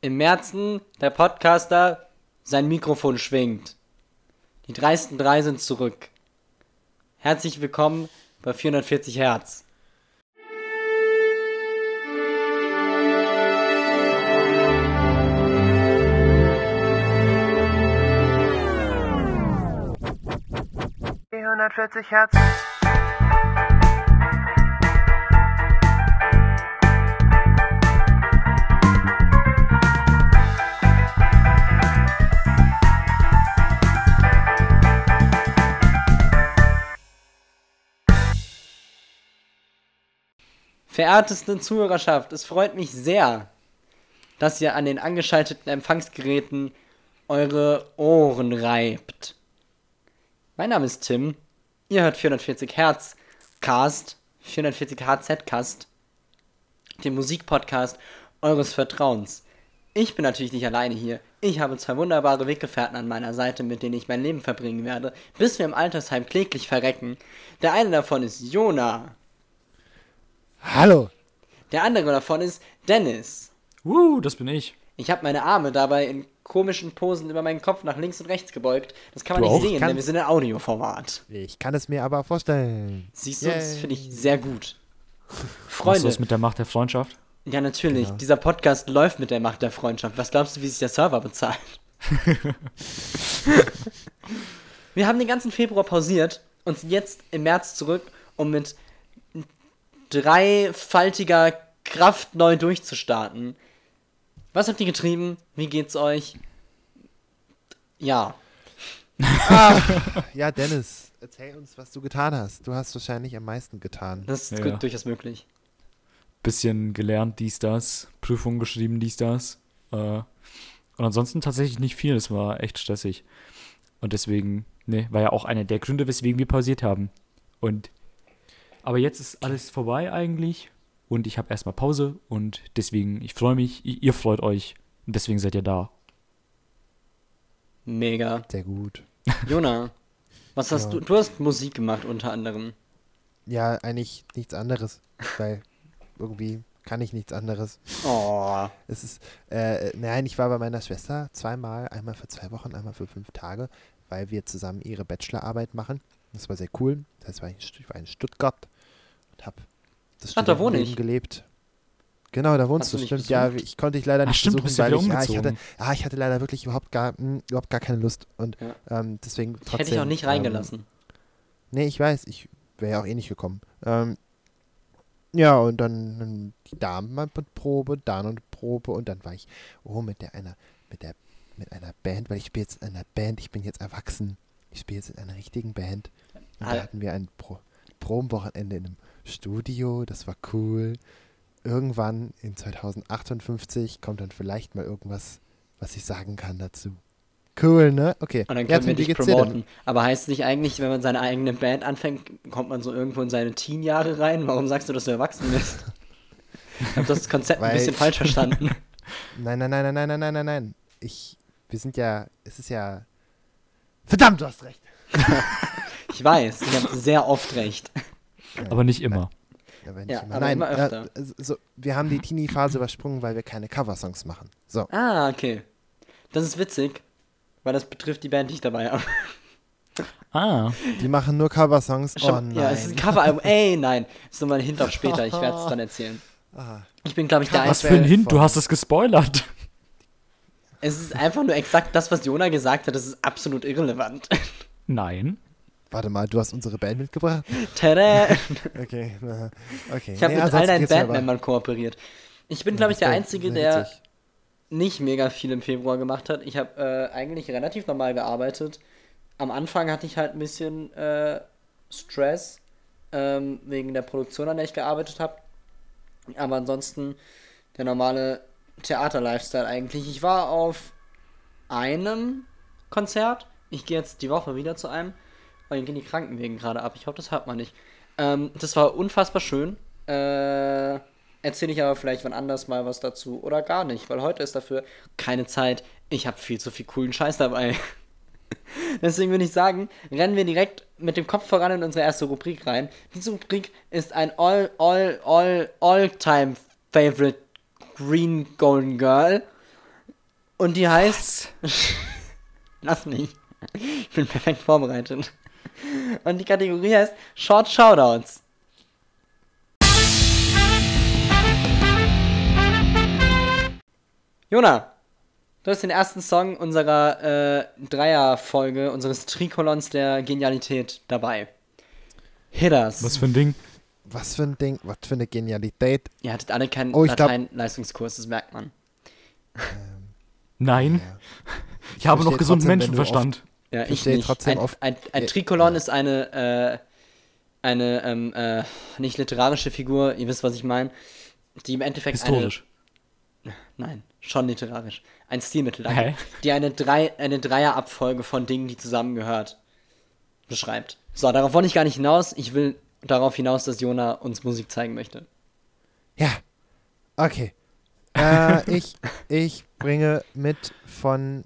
im Märzen der Podcaster sein Mikrofon schwingt. Die dreisten drei sind zurück. Herzlich willkommen bei 440 Hertz. vierhundertvierzig Hertz. Verehrteste Zuhörerschaft, es freut mich sehr, dass ihr an den angeschalteten Empfangsgeräten eure Ohren reibt. Mein Name ist Tim, ihr hört 440 Hertz Cast, 440 HZ Cast, den Musikpodcast eures Vertrauens. Ich bin natürlich nicht alleine hier. Ich habe zwei wunderbare Weggefährten an meiner Seite, mit denen ich mein Leben verbringen werde, bis wir im Altersheim kläglich verrecken. Der eine davon ist Jona. Hallo. Der andere davon ist Dennis. Uh, das bin ich. Ich habe meine Arme dabei in komischen Posen über meinen Kopf nach links und rechts gebeugt. Das kann man Du nicht auch? sehen, Kann- denn wir sind in Audioformat. Ich kann es mir aber vorstellen. Siehst du, das Yay. finde ich sehr gut. Freunde, das mit der Macht der Freundschaft? ja natürlich, Genau. dieser Podcast läuft mit der Macht der Freundschaft. Was glaubst du, wie sich der Server bezahlt? wir haben den ganzen Februar pausiert und sind jetzt im März zurück, um mit dreifaltiger Kraft neu durchzustarten. Was habt ihr getrieben? Wie geht's euch? Ja. Ja, Dennis, erzähl uns, was du getan hast. Du hast wahrscheinlich am meisten getan. Das ist Ja, durchaus möglich. Bisschen gelernt, dies, das. Prüfungen geschrieben, dies, das. Äh, und ansonsten tatsächlich nicht viel. Es war echt stressig. Und deswegen, ne, war ja auch einer der Gründe, weswegen wir pausiert haben. Und, aber jetzt ist alles vorbei eigentlich. Und ich habe erstmal Pause. Und deswegen, ich freue mich, ihr freut euch. Und deswegen seid ihr da. Mega. Sehr gut. Jona, was hast Ja. du? Du hast Musik gemacht unter anderem. Ja, eigentlich nichts anderes, weil irgendwie kann ich nichts anderes. Oh. Es ist, äh, nein, ich war bei meiner Schwester zweimal, einmal für zwei Wochen, einmal für fünf Tage, weil wir zusammen ihre Bachelorarbeit machen. Das war sehr cool. Das heißt, war ich war in Stuttgart und habe das Ach, da wohne ich. gelebt. Genau, da wohnst Hast du stimmt. Ja, ich konnte dich leider Ach, nicht stimmt, du besuchen, bist ja weil ich, ja, ich, hatte, ah, ich hatte leider wirklich überhaupt gar, mh, überhaupt gar keine Lust und Ja. ähm, deswegen trotzdem. Hätte ich auch nicht ähm, reingelassen. Nee, ich weiß, ich wäre ja auch eh nicht gekommen. Ähm, ja, und dann, dann die Damenprobe, Damenprobe und dann war ich, oh, mit der einer, mit der, mit einer Band, weil ich spiele jetzt in einer Band, ich bin jetzt erwachsen. Ich spiele jetzt in einer richtigen Band. Und Ah. da hatten wir ein Pro Probenwochenende in einem Studio, das war cool. Irgendwann in 2058 kommt dann vielleicht mal irgendwas, was ich sagen kann dazu. Cool, ne? Okay. Und dann können ja, wir dich promoten. Aber heißt es nicht eigentlich, wenn man seine eigene Band anfängt, kommt man so irgendwo in seine Teen-Jahre rein? Warum sagst du, dass du erwachsen bist? ich hab das Konzept ein bisschen falsch verstanden. nein, nein, nein, nein, nein, nein, nein, nein. Ich, wir sind ja, es ist ja. Verdammt, du hast recht. ich weiß, ich habe sehr oft recht. Aber nicht immer. Aber nicht Ja, immer. aber Nein, immer öfter. Äh, so, wir haben die Teenie-Phase übersprungen, weil wir keine Coversongs machen. So. Ah, okay. Das ist witzig, weil das betrifft die Band, die ich dabei habe. Ah, Die machen nur Coversongs. Oh nein. Ja, es ist ein Coveralbum. Ey, nein. Das ist nochmal ein Hint auf später. Ich werde es dann erzählen. Ah, Ich bin, glaube ich, der was für ein Hint, du hast es gespoilert. Es ist einfach nur exakt das, was Jona gesagt hat. Das ist absolut irrelevant. Nein. Warte mal, du hast unsere Band mitgebracht? Tada! Okay. na, okay. Ich habe Nee, mit all ansonsten deinen Bandmembern kooperiert. Ich bin, glaube ich, der Einzige, der nicht mega viel im Februar gemacht hat. Ich habe äh, eigentlich relativ normal gearbeitet. Am Anfang hatte ich halt ein bisschen äh, Stress ähm, wegen der Produktion, an der ich gearbeitet habe. Aber ansonsten der normale Theater-Lifestyle eigentlich. Ich war auf einem Konzert. Ich gehe jetzt die Woche wieder zu einem. Weil hier gehen die Krankenwegen gerade ab. Ich hoffe, das hört man nicht. Ähm, das war unfassbar schön. Äh, erzähle ich aber vielleicht wann anders mal was dazu. Oder gar nicht, weil heute ist dafür keine Zeit. Ich habe viel zu viel coolen Scheiß dabei. Deswegen würde ich sagen, rennen wir direkt mit dem Kopf voran in unsere erste Rubrik rein. Diese Rubrik ist ein all, all, all, all time favorite Green Golden Girl. Und die heißt. Lass mich. Ich bin perfekt vorbereitet. Und die Kategorie heißt Short Shoutouts. Jona, du hast den ersten Song unserer äh, Dreierfolge, unseres Trikolons der Genialität dabei. Hitters. Was für ein Ding? Was für ein Ding, was für eine Genialität. Ihr hattet alle keinen Oh, ich Latein-Leistungskurs, das merkt man. Nein. Ja. Ich habe noch gesunden trotzdem, Menschenverstand. Ja, Ich nicht. trotzdem ein, oft- ein, ein äh, Trikolon ist eine, äh, eine, ähm, äh, nicht literarische Figur, ihr wisst, was ich meine, die im Endeffekt Historisch. eine, nein, schon literarisch, ein Stilmittel, danke, die eine, drei, eine Dreierabfolge von Dingen, die zusammengehört, beschreibt. So, darauf wollte ich gar nicht hinaus, ich will darauf hinaus, dass Jona uns Musik zeigen möchte. Ja. Okay. Äh, ich, ich bringe mit von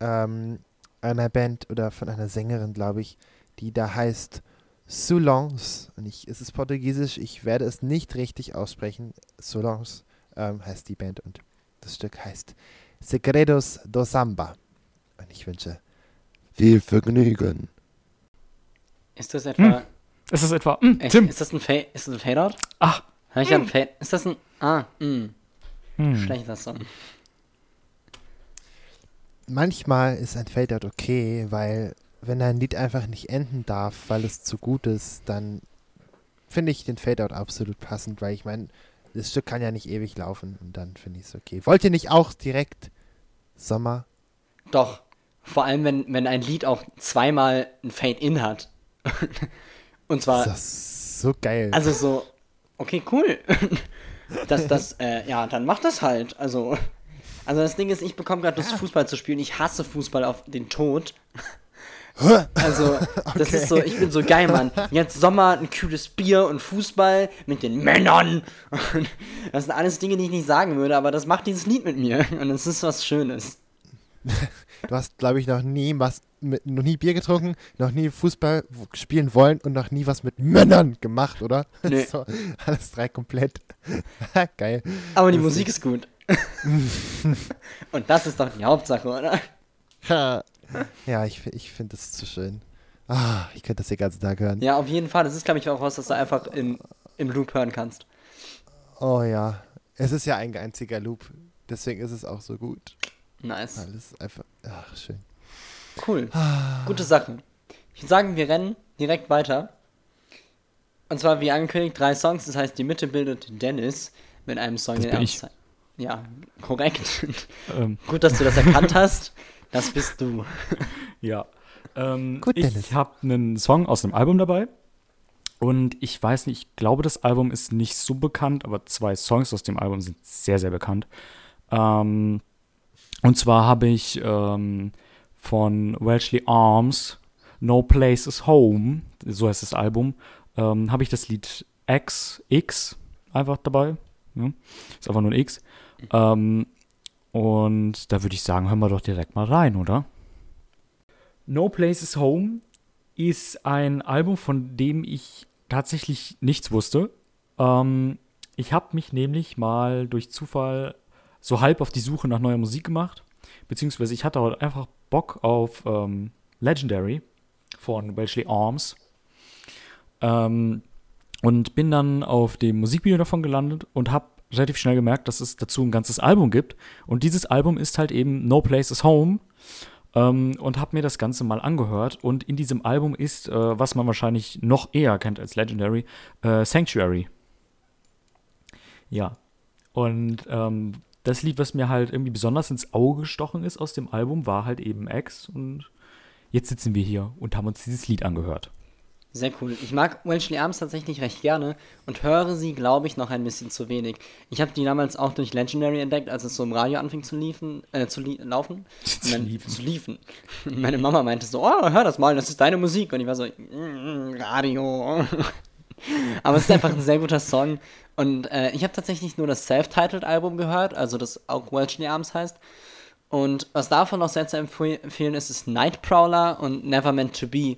ähm, einer Band oder von einer Sängerin, glaube ich, die da heißt Solange. Und ich, es ist portugiesisch, ich werde es nicht richtig aussprechen. Solange ähm, heißt die Band und das Stück heißt Segredos do Samba. Und ich wünsche viel Vergnügen. Ist das etwa, Ist das etwa. Hm, echt, Tim. ist das ein Fade, ist das ein Fadeout? Ach. Hab ich da ein Fade, ist das ein, ah, mh, Hm. schlechter Song. Manchmal ist ein Fadeout okay, weil wenn ein Lied einfach nicht enden darf, weil es zu gut ist, dann finde ich den Fadeout absolut passend, weil ich meine, das Stück kann ja nicht ewig laufen und dann finde ich es okay. Wollt ihr nicht auch direkt Sommer? Doch. Vor allem, wenn, wenn ein Lied auch zweimal ein Fade-In hat. Und zwar, Das ist so geil. also so, okay, cool. Das, das, äh, ja, dann mach das halt. Also, also das Ding ist, ich bekomme gerade Lust, Fußball zu spielen. Ich hasse Fußball auf den Tod. Also, das ist so, ich bin so geil, Mann. Jetzt Sommer, ein kühles Bier und Fußball mit den Männern. Das sind alles Dinge, die ich nicht sagen würde, aber das macht dieses Lied mit mir. Und es ist was Schönes. du hast, glaube ich, noch nie was mit, noch nie Bier getrunken, noch nie Fußball spielen wollen und noch nie was mit Männern gemacht, oder? Nee. So, alles drei komplett. geil. Aber die Musik ist gut. Und das ist doch die Hauptsache, oder? Ja, ich, ich finde das zu schön. Ah, ich könnte das den ganzen Tag hören. Ja, auf jeden Fall. Das ist, glaube ich, auch was, das du einfach im, im Loop hören kannst. Oh ja. Es ist ja ein einziger Loop. Deswegen ist es auch so gut. Nice. Weil es ist einfach. Ach, schön. Cool. Gute Sache. Ich würde sagen, wir rennen direkt weiter. Und zwar, wie angekündigt, drei Songs. Das heißt, die Mitte bildet Dennis mit einem Song, Das den er ich. Ja, korrekt. Ähm, Gut, dass du das erkannt hast. Das bist du. Ja. Ähm, Gut, Dennis. ich habe einen Song aus einem Album dabei. Und ich weiß nicht, ich glaube, das Album ist nicht so bekannt, aber zwei Songs aus dem Album sind sehr, sehr bekannt. Ähm, und zwar habe ich ähm, von Welshly Arms No Place is Home, so heißt das Album, ähm, habe ich das Lied X, X einfach dabei. Ja, ist einfach nur ein X. Ähm, und da würde ich sagen, hören wir doch direkt mal rein, oder? No Place is Home ist ein Album, von dem ich tatsächlich nichts wusste. Ähm, ich habe mich nämlich mal durch Zufall so halb auf die Suche nach neuer Musik gemacht. Beziehungsweise ich hatte auch einfach Bock auf ähm, Legendary von Welshly Arms. Ähm, und bin dann auf dem Musikvideo davon gelandet und habe relativ schnell gemerkt, dass es dazu ein ganzes Album gibt. Und dieses Album ist halt eben No Place is Home. Ähm, und habe mir das Ganze mal angehört. Und in diesem Album ist, äh, was man wahrscheinlich noch eher kennt als Legendary, äh, Sanctuary. Ja. Und ähm, das Lied, was mir halt irgendwie besonders ins Auge gestochen ist aus dem Album, war halt eben X. Und jetzt sitzen wir hier und haben uns dieses Lied angehört. Sehr cool. Ich mag Welshly Arms tatsächlich recht gerne und höre sie, glaube ich, noch ein bisschen zu wenig. Ich habe die damals auch durch Legendary entdeckt, als es so im Radio anfing zu, liefen, äh, zu laufen. Zu Mein- liefen. Zu liefen. Meine Mama meinte so, oh, hör das mal, das ist deine Musik. Und ich war so, "Mm, Radio. Aber es ist einfach ein sehr guter Song. Und äh, ich habe tatsächlich nur das Self-Titled-Album gehört, also das auch Welshly Arms heißt. Und was davon noch sehr zu empf- empfehlen ist, ist Nightprowler und Never Meant to Be,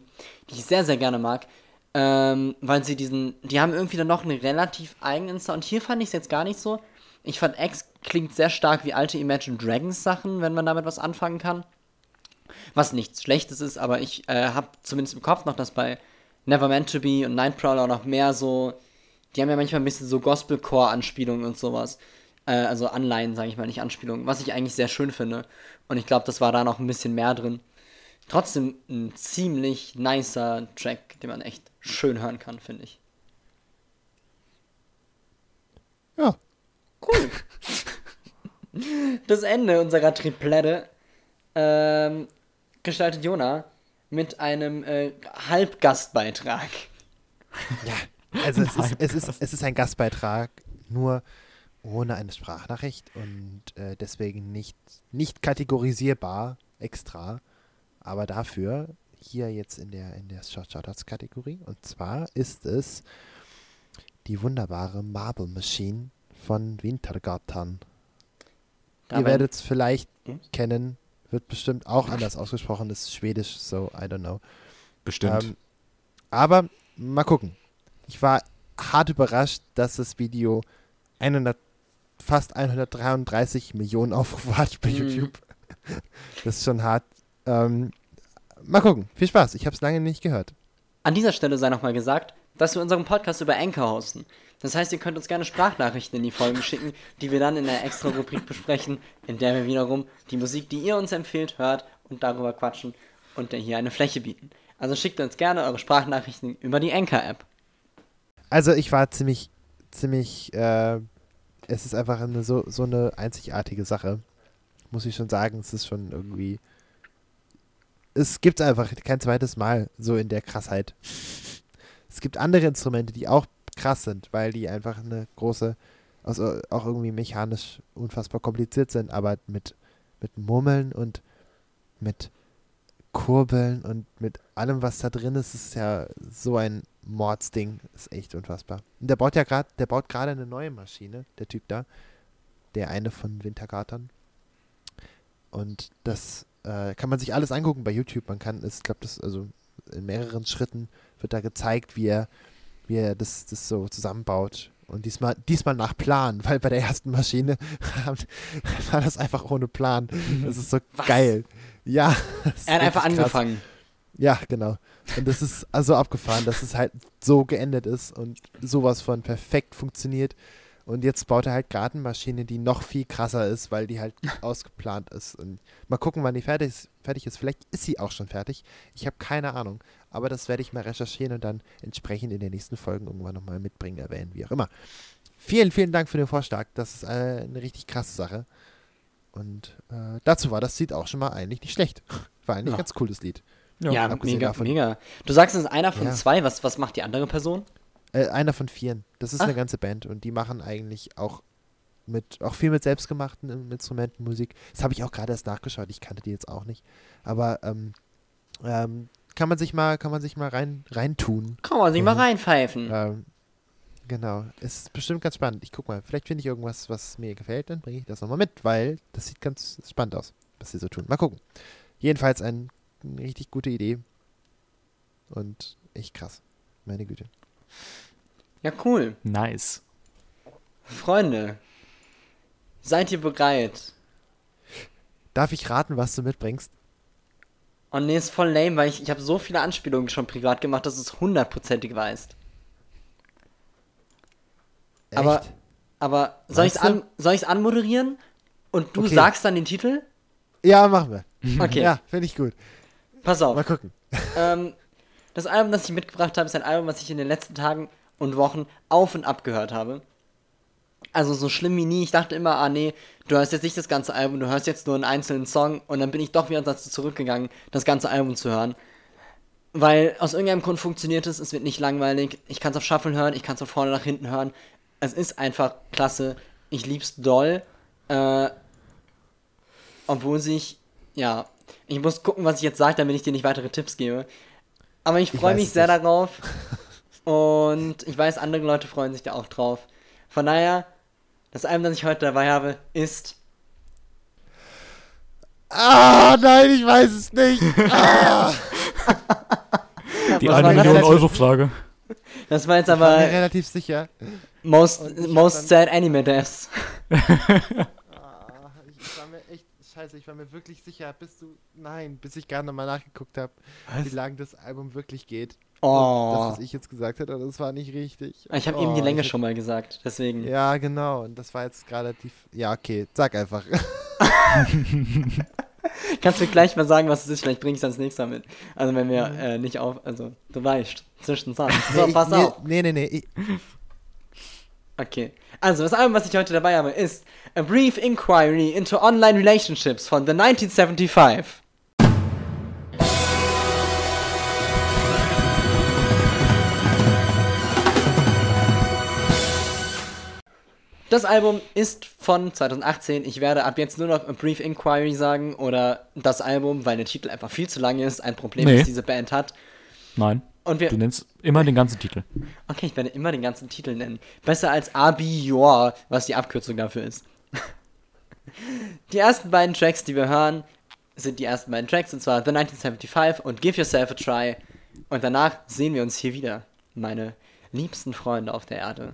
die ich sehr, sehr gerne mag. Ähm, weil sie diesen, die haben irgendwie dann noch einen relativ eigenen Sound. Hier fand ich es jetzt gar nicht so. Ich fand X klingt sehr stark wie alte Imagine Dragons Sachen, wenn man damit was anfangen kann. Was nichts Schlechtes ist, aber ich äh, habe zumindest im Kopf noch, dass bei Never Meant to Be und Nightcrawler noch mehr so, die haben ja manchmal ein bisschen so Gospelcore-Anspielungen und sowas. Äh, also Anleihen, sage ich mal, nicht Anspielungen, was ich eigentlich sehr schön finde. Und ich glaube, das war da noch ein bisschen mehr drin. Trotzdem ein ziemlich nicer Track, den man echt schön hören kann, finde ich. Ja. Cool. Das Ende unserer Triplette ähm, gestaltet Jona mit einem äh, Halbgastbeitrag. Ja, also es ist, es, ist, es ist ein Gastbeitrag, nur ohne eine Sprachnachricht und äh, deswegen nicht, nicht kategorisierbar extra. Aber dafür hier jetzt in der, in der Shoutouts-Kategorie. Und zwar ist es die wunderbare Marble Machine von Wintergatan. Ihr werdet es vielleicht Hm? kennen, wird bestimmt auch anders ausgesprochen, ist schwedisch, so I don't know. Bestimmt. Ähm, aber mal gucken. Ich war hart überrascht, dass das Video 100, fast 133 Millionen Aufrufe hat bei Mhm. YouTube. Das ist schon hart. Ähm, mal gucken. Viel Spaß. Ich habe es lange nicht gehört. An dieser Stelle sei nochmal gesagt, dass wir unseren Podcast über Anchor hosten. Das heißt, ihr könnt uns gerne Sprachnachrichten in die Folgen schicken, die wir dann in der extra Rubrik besprechen, in der wir wiederum die Musik, die ihr uns empfehlt, hört und darüber quatschen und hier eine Fläche bieten. Also schickt uns gerne eure Sprachnachrichten über die Anchor-App. Also ich war ziemlich, ziemlich, äh, es ist einfach eine, so, so eine einzigartige Sache. Muss ich schon sagen, es ist schon irgendwie, es gibt einfach kein zweites Mal so in der Krassheit. Es gibt andere Instrumente, die auch krass sind, weil die einfach eine große, also auch irgendwie mechanisch unfassbar kompliziert sind, aber mit, mit Murmeln und mit Kurbeln und mit allem, was da drin ist, ist ja so ein Mordsding. Ist echt unfassbar. Und der baut ja gerade, der baut gerade eine neue Maschine, der Typ da. Der eine von Wintergatern. Und das äh, kann man sich alles angucken bei YouTube. Man kann, es glaube das, also in mehreren Schritten wird da gezeigt, wie er, wie er das, das so zusammenbaut. Und diesmal, diesmal nach Plan, weil bei der ersten Maschine war das einfach ohne Plan. Das ist so Was? geil. Ja. Er hat einfach krass. angefangen. Ja, genau. Und das ist also abgefahren, dass es halt so geendet ist und sowas von perfekt funktioniert. Und jetzt baut er halt gerade eine Maschine, die noch viel krasser ist, weil die halt ausgeplant ist. Und mal gucken, wann die fertig ist. Fertig ist. Vielleicht ist sie auch schon fertig. Ich habe keine Ahnung. Aber das werde ich mal recherchieren und dann entsprechend in den nächsten Folgen irgendwann nochmal mitbringen, erwähnen, wie auch immer. Vielen, vielen Dank für den Vorschlag. Das ist eine richtig krasse Sache. Und äh, dazu war das Lied auch schon mal eigentlich nicht schlecht. War eigentlich Ja. ein ganz cooles Lied. Ja, abgesehen mega, davon- mega. Du sagst, es ist einer von Ja. zwei. Was, was macht die andere Person? Äh, einer von vieren. Das ist Ah. eine ganze Band und die machen eigentlich auch mit auch viel mit selbstgemachten Instrumenten Musik. Das habe ich auch gerade erst nachgeschaut. Ich kannte die jetzt auch nicht. Aber ähm, ähm, kann man sich mal kann man sich mal rein reintun. Kann man sich mal Mhm. reinpfeifen. Ähm, genau. Ist bestimmt ganz spannend. Ich guck mal. Vielleicht finde ich irgendwas, was mir gefällt. Dann bringe ich das nochmal mit, weil das sieht ganz spannend aus, was sie so tun. Mal gucken. Jedenfalls ein, eine richtig gute Idee und echt krass. Meine Güte. Ja, cool. Nice. Freunde, seid ihr bereit? Darf ich raten, was du mitbringst? Und nee, ist voll lame, weil ich, ich habe so viele Anspielungen schon privat gemacht, dass du es hundertprozentig weißt. Aber, Echt? aber soll ich es an, soll anmoderieren? Und du Okay. sagst dann den Titel? Ja, machen wir. Okay, Ja, finde ich gut. Pass auf. Mal gucken. Ähm, das Album, das ich mitgebracht habe, ist ein Album, was ich in den letzten Tagen und Wochen auf und ab gehört habe. Also so schlimm wie nie. Ich dachte immer, ah nee, du hörst jetzt nicht das ganze Album, du hörst jetzt nur einen einzelnen Song und dann bin ich doch wieder dazu zurückgegangen, das ganze Album zu hören. Weil aus irgendeinem Grund funktioniert es, es wird nicht langweilig. Ich kann es auf Shuffle hören, ich kann es von vorne nach hinten hören. Es ist einfach klasse. Ich lieb's doll. Äh, obwohl sich, ja, ich muss gucken, was ich jetzt sage, damit ich dir nicht weitere Tipps gebe. Aber ich Ich freue mich sehr nicht. darauf. Und ich weiß, andere Leute freuen sich da auch drauf. Von daher, das Album, das ich heute dabei habe, ist Ah, nein, ich weiß es nicht. Ah, Die Was eine war das Million jetzt? Euro Frage. Das war jetzt ich war mir aber relativ sicher. Most, ich most Sad Anime Deaths. Ah, ich, ich war mir echt, scheiße, ich war mir wirklich sicher, bis du, nein, bis ich gerade nochmal nachgeguckt habe, wie lang das Album wirklich geht. Oh. Das, was ich jetzt gesagt habe, das war nicht richtig. Ich habe oh, eben die Länge ich- schon mal gesagt, deswegen. Ja, genau. Und das war jetzt gerade die. Ja, okay. Sag einfach. Kannst du gleich mal sagen, was es ist? Vielleicht bringe ich es ans nächste Mal mit. Also wenn wir äh, nicht auf, also du weißt, zwischen Zahn. So, nee, ich- pass nee, auf. Nee, nee, nee. Ich, Okay. Also das Album, was ich heute dabei habe, ist A Brief Inquiry into Online Relationships von The 1975. Das Album ist von 2018. Ich werde ab jetzt nur noch A Brief Inquiry sagen oder das Album, weil der Titel einfach viel zu lang ist. Ein Problem, Nee. das diese Band hat. Nein. Und wir, Du nennst immer den ganzen Titel. Okay, ich werde immer den ganzen Titel nennen. Besser als Abior, was die Abkürzung dafür ist. Die ersten beiden Tracks, die wir hören, sind die ersten beiden Tracks, und zwar The 1975 und Give Yourself a Try. Und danach sehen wir uns hier wieder, meine liebsten Freunde auf der Erde.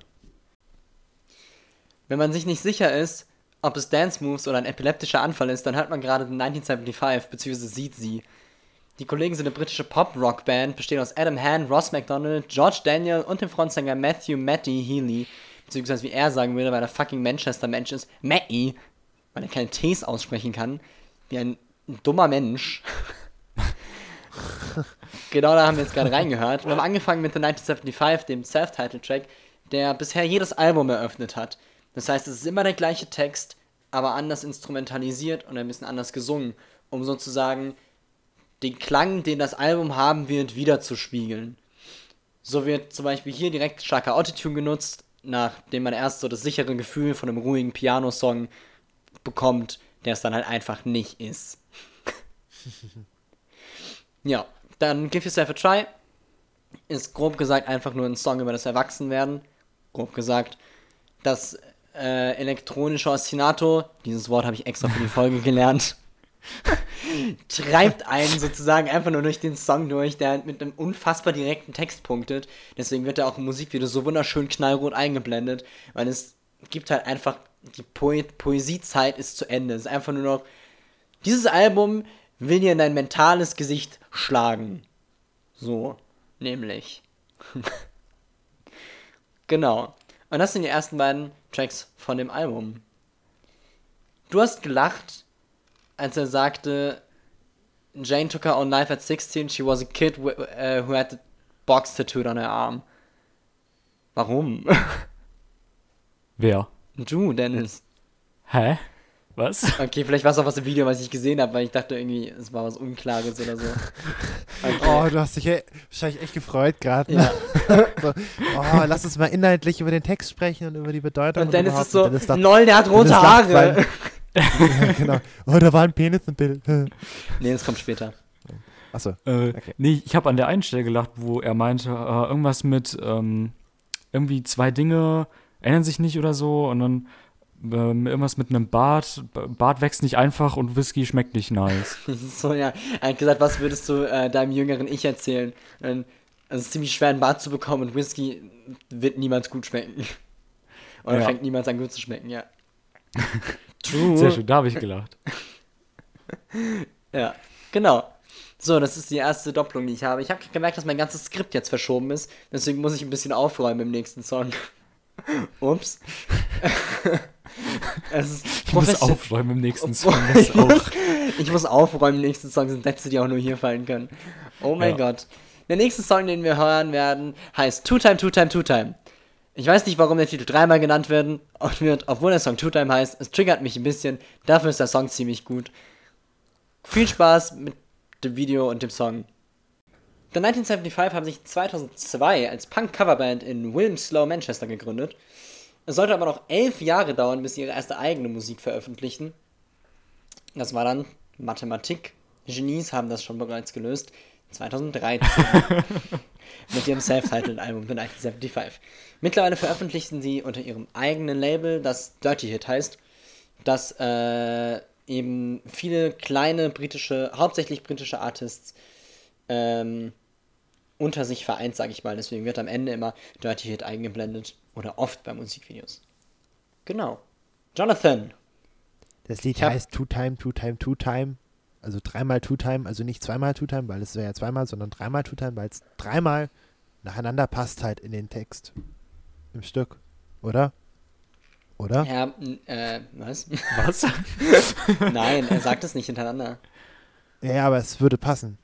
Wenn man sich nicht sicher ist, ob es Dance Moves oder ein epileptischer Anfall ist, dann hört man gerade The 1975, beziehungsweise sieht sie. Die Kollegen sind eine britische Pop-Rock-Band, bestehend aus Adam Hahn, Ross MacDonald, George Daniel und dem Frontsänger Matthew Matty Healy. Beziehungsweise wie er sagen würde, weil er fucking Manchester-Mensch ist, Matty, weil er keine Ts aussprechen kann. Wie ein dummer Mensch. genau da haben wir jetzt gerade reingehört. Wir haben angefangen mit The 1975, dem Self-Title-Track, der bisher jedes Album eröffnet hat. Das heißt, es ist immer der gleiche Text, aber anders instrumentalisiert und ein bisschen anders gesungen, um sozusagen den Klang, den das Album haben wird, wiederzuspiegeln. So wird zum Beispiel hier direkt starker Autotune genutzt, nachdem man erst so das sichere Gefühl von einem ruhigen Piano-Song bekommt, der es dann halt einfach nicht ist. ja, dann Give Yourself a Try ist grob gesagt einfach nur ein Song über das Erwachsenwerden. Grob gesagt, das äh, elektronische Ostinato, dieses Wort habe ich extra für die Folge gelernt, treibt einen sozusagen einfach nur durch den Song durch, der mit einem unfassbar direkten Text punktet. Deswegen wird er auch im Musikvideo so wunderschön knallrot eingeblendet, weil es gibt halt einfach, die Poe Poesiezeit ist zu Ende. Es ist einfach nur noch, dieses Album will dir in dein mentales Gesicht schlagen. So, nämlich. genau. Und das sind die ersten beiden Tracks von dem Album. Du hast gelacht, als er sagte, Jane took her own life at 16. She was a kid wh uh, who had a box tattooed on her arm. Warum? Wer? du, Dennis. Hä? Was? Okay, vielleicht war es auch was im Video, was ich gesehen habe, weil ich dachte irgendwie, es war was Unklares oder so. Okay. oh, du hast dich e wahrscheinlich echt gefreut gerade. Ja. so, oh, lass uns mal inhaltlich über den Text sprechen und über die Bedeutung. Und Dennis überhaupt. ist so, Und Dennis lol, der hat rote lacht, Haare. Ja, genau. Oh, da war ein Penis im Bild. Nee, das kommt später. Achso. Äh, Okay. Nee, ich habe an der einen Stelle gelacht, wo er meinte, äh, irgendwas mit ähm, irgendwie zwei Dinge ändern sich nicht oder so und dann ähm, irgendwas mit einem Bart. Bart wächst nicht einfach und Whisky schmeckt nicht nice. So, ja. Er hat gesagt, was würdest du äh, deinem jüngeren Ich erzählen? Und es ist ziemlich schwer, einen Bart zu bekommen und Whisky wird niemals gut schmecken. Oder Ja. fängt niemals an gut zu schmecken, ja. True. Sehr schön, da habe ich gelacht. Ja, genau. So, das ist die erste Doppelung, die ich habe. Ich habe gemerkt, dass mein ganzes Skript jetzt verschoben ist. Deswegen muss ich ein bisschen aufräumen im nächsten Song. Ups. Ich muss aufräumen im nächsten Song. Das auch. ich muss aufräumen im nächsten Song, sind Sätze, die auch nur hier fallen können. Oh mein Ja. Gott. Der nächste Song, den wir hören werden, heißt Two Time, Two Time, Two Time. Ich weiß nicht, warum der Titel dreimal genannt werden wird, obwohl der Song Two Time heißt. Es triggert mich ein bisschen. Dafür ist der Song ziemlich gut. Viel Spaß mit dem Video und dem Song. The 1975 haben sich 2002 als Punk-Coverband in Wilmslow, Manchester gegründet. Es sollte aber noch elf Jahre dauern, bis sie ihre erste eigene Musik veröffentlichten. Das war dann Mathematik. Genies haben das schon bereits gelöst. 2013. mit ihrem Self-Titled-Album The 1975. Mittlerweile veröffentlichten sie unter ihrem eigenen Label, das Dirty Hit heißt, das äh, eben viele kleine britische, hauptsächlich britische Artists ähm, unter sich vereint, sage ich mal. Deswegen wird am Ende immer Dirty Hit eingeblendet oder oft bei Musikvideos. Genau. Jonathan. Das Lied hab- heißt Two Time, Two Time, Two Time. Also dreimal Two Time, also nicht zweimal Two Time, weil es wäre ja zweimal, sondern dreimal Two Time, weil es dreimal nacheinander passt halt in den Text. Im Stück. Oder? Oder? Ja, äh, was? Was? Nein, er sagt es nicht hintereinander. Ja, aber es würde passen.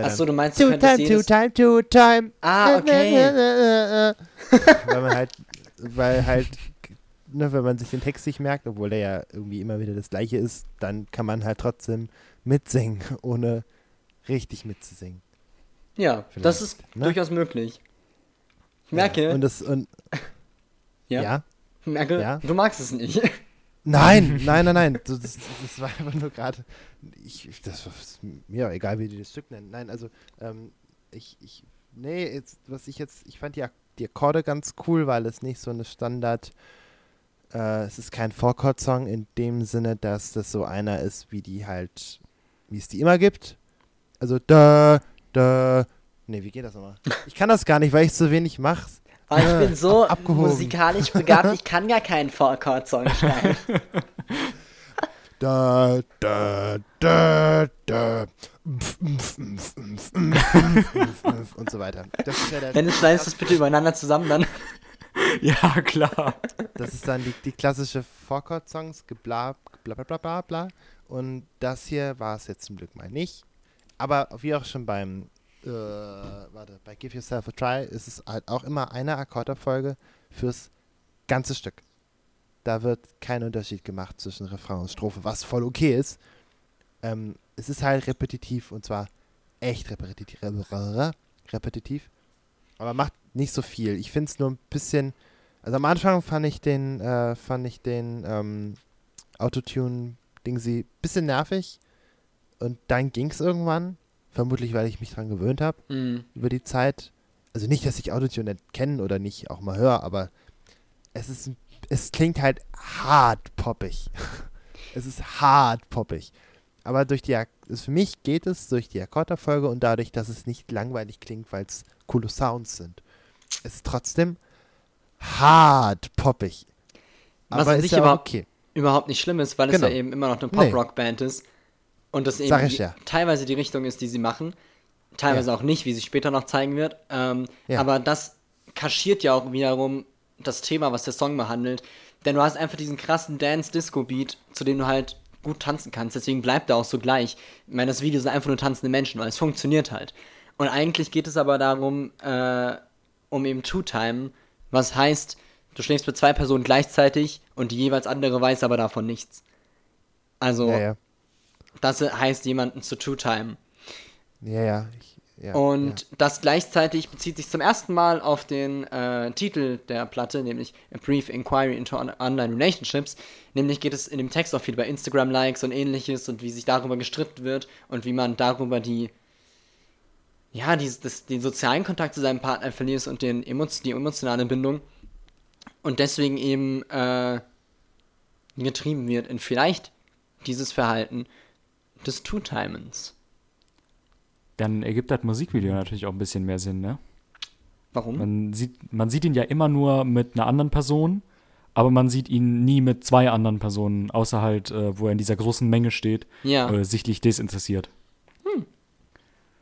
Achso, du meinst, du Two Time, Two jedes... Time, Two Time. Ah, okay. weil man halt, weil halt, ne, wenn man sich den Text nicht merkt, obwohl der ja irgendwie immer wieder das gleiche ist, dann kann man halt trotzdem mitsingen, ohne richtig mitzusingen. Ja, Vielleicht, das ist ne? durchaus möglich. Ich merke, Ja, und das, und, ja, ja. merke, Ja. du magst es nicht. Nein, nein, nein, nein. Das, das, das war einfach nur gerade. Ich, das ist mir egal, wie die das Stück nennen. Nein, also, ähm, ich, ich, nee, jetzt, was ich jetzt, ich fand die, die Akkorde ganz cool, weil es nicht so eine Standard, äh, es ist kein Four-Chord-Song in dem Sinne, dass das so einer ist, wie die halt, wie es die immer gibt. Also, da, da, nee, wie geht das nochmal? Ich kann das gar nicht, weil ich zu wenig mache. Aber ich bin so ab- abgehoben. musikalisch begabt, ich kann gar keinen Four-Chord-Song schreiben. Da, da, da, da. Und so weiter. Das ist ja der, schneidest du das bitte übereinander zusammen dann? ja, klar. das ist dann die, die klassische Four-Chord-Songs, gebla, bla bla bla bla bla. Und das hier war es jetzt zum Glück mal nicht. Aber wie auch schon beim, äh, warte, bei Give Yourself a Try ist es halt auch immer eine Akkordabfolge fürs ganze Stück. Da wird kein Unterschied gemacht zwischen Refrain und Strophe, was voll okay ist. Ähm, es ist halt repetitiv und zwar echt repetitiv. repetitiv aber macht nicht so viel. Ich finde es nur ein bisschen. Also am Anfang fand ich den, äh, fand ich den ähm, Autotune-Ding sie ein bisschen nervig. Und dann ging es irgendwann. Vermutlich, weil ich mich dran gewöhnt habe Mhm. über die Zeit. Also nicht, dass ich Autotune nicht kenne oder nicht auch mal höre, aber es ist, es klingt halt hart poppig. es ist hart poppig. Aber durch die, es- für mich geht es durch die Akkordabfolge und dadurch, dass es nicht langweilig klingt, weil es coole Sounds sind. Es ist trotzdem hart poppig. Was Aber an ist sich ja überhaupt- okay. Überhaupt nicht schlimm ist, weil es Genau. ja eben immer noch eine Nee. Pop-Rock-Band ist. Und das eben die, ja. teilweise die Richtung ist, die sie machen. Teilweise auch nicht, wie sich später noch zeigen wird. Ähm, Ja. Aber das kaschiert ja auch wiederum das Thema, was der Song behandelt. Denn du hast einfach diesen krassen Dance-Disco-Beat, zu dem du halt gut tanzen kannst. Deswegen bleibt er auch so gleich. Ich meine, das Video sind einfach nur tanzende Menschen, weil es funktioniert halt. Und eigentlich geht es aber darum, äh, um eben Two-Time, was heißt, du schläfst mit zwei Personen gleichzeitig und die jeweils andere weiß aber davon nichts. Also, Ja, ja. das heißt, jemanden zu Two-Time. Ja, ja. Ich, ja Und das gleichzeitig bezieht sich zum ersten Mal auf den äh, Titel der Platte, nämlich A Brief Inquiry into On Online Relationships. Nämlich geht es in dem Text auch viel über Instagram-Likes und ähnliches und wie sich darüber gestritten wird und wie man darüber die, ja, die, das, den sozialen Kontakt zu seinem Partner verliert und den die emotionale Bindung. Und deswegen eben äh, getrieben wird in vielleicht dieses Verhalten des Two-Timens. Dann ergibt das Musikvideo natürlich auch ein bisschen mehr Sinn, ne? Warum? Man sieht, man sieht ihn ja immer nur mit einer anderen Person, aber man sieht ihn nie mit zwei anderen Personen, außer halt, äh, wo er in dieser großen Menge steht, ja. äh, sichtlich desinteressiert.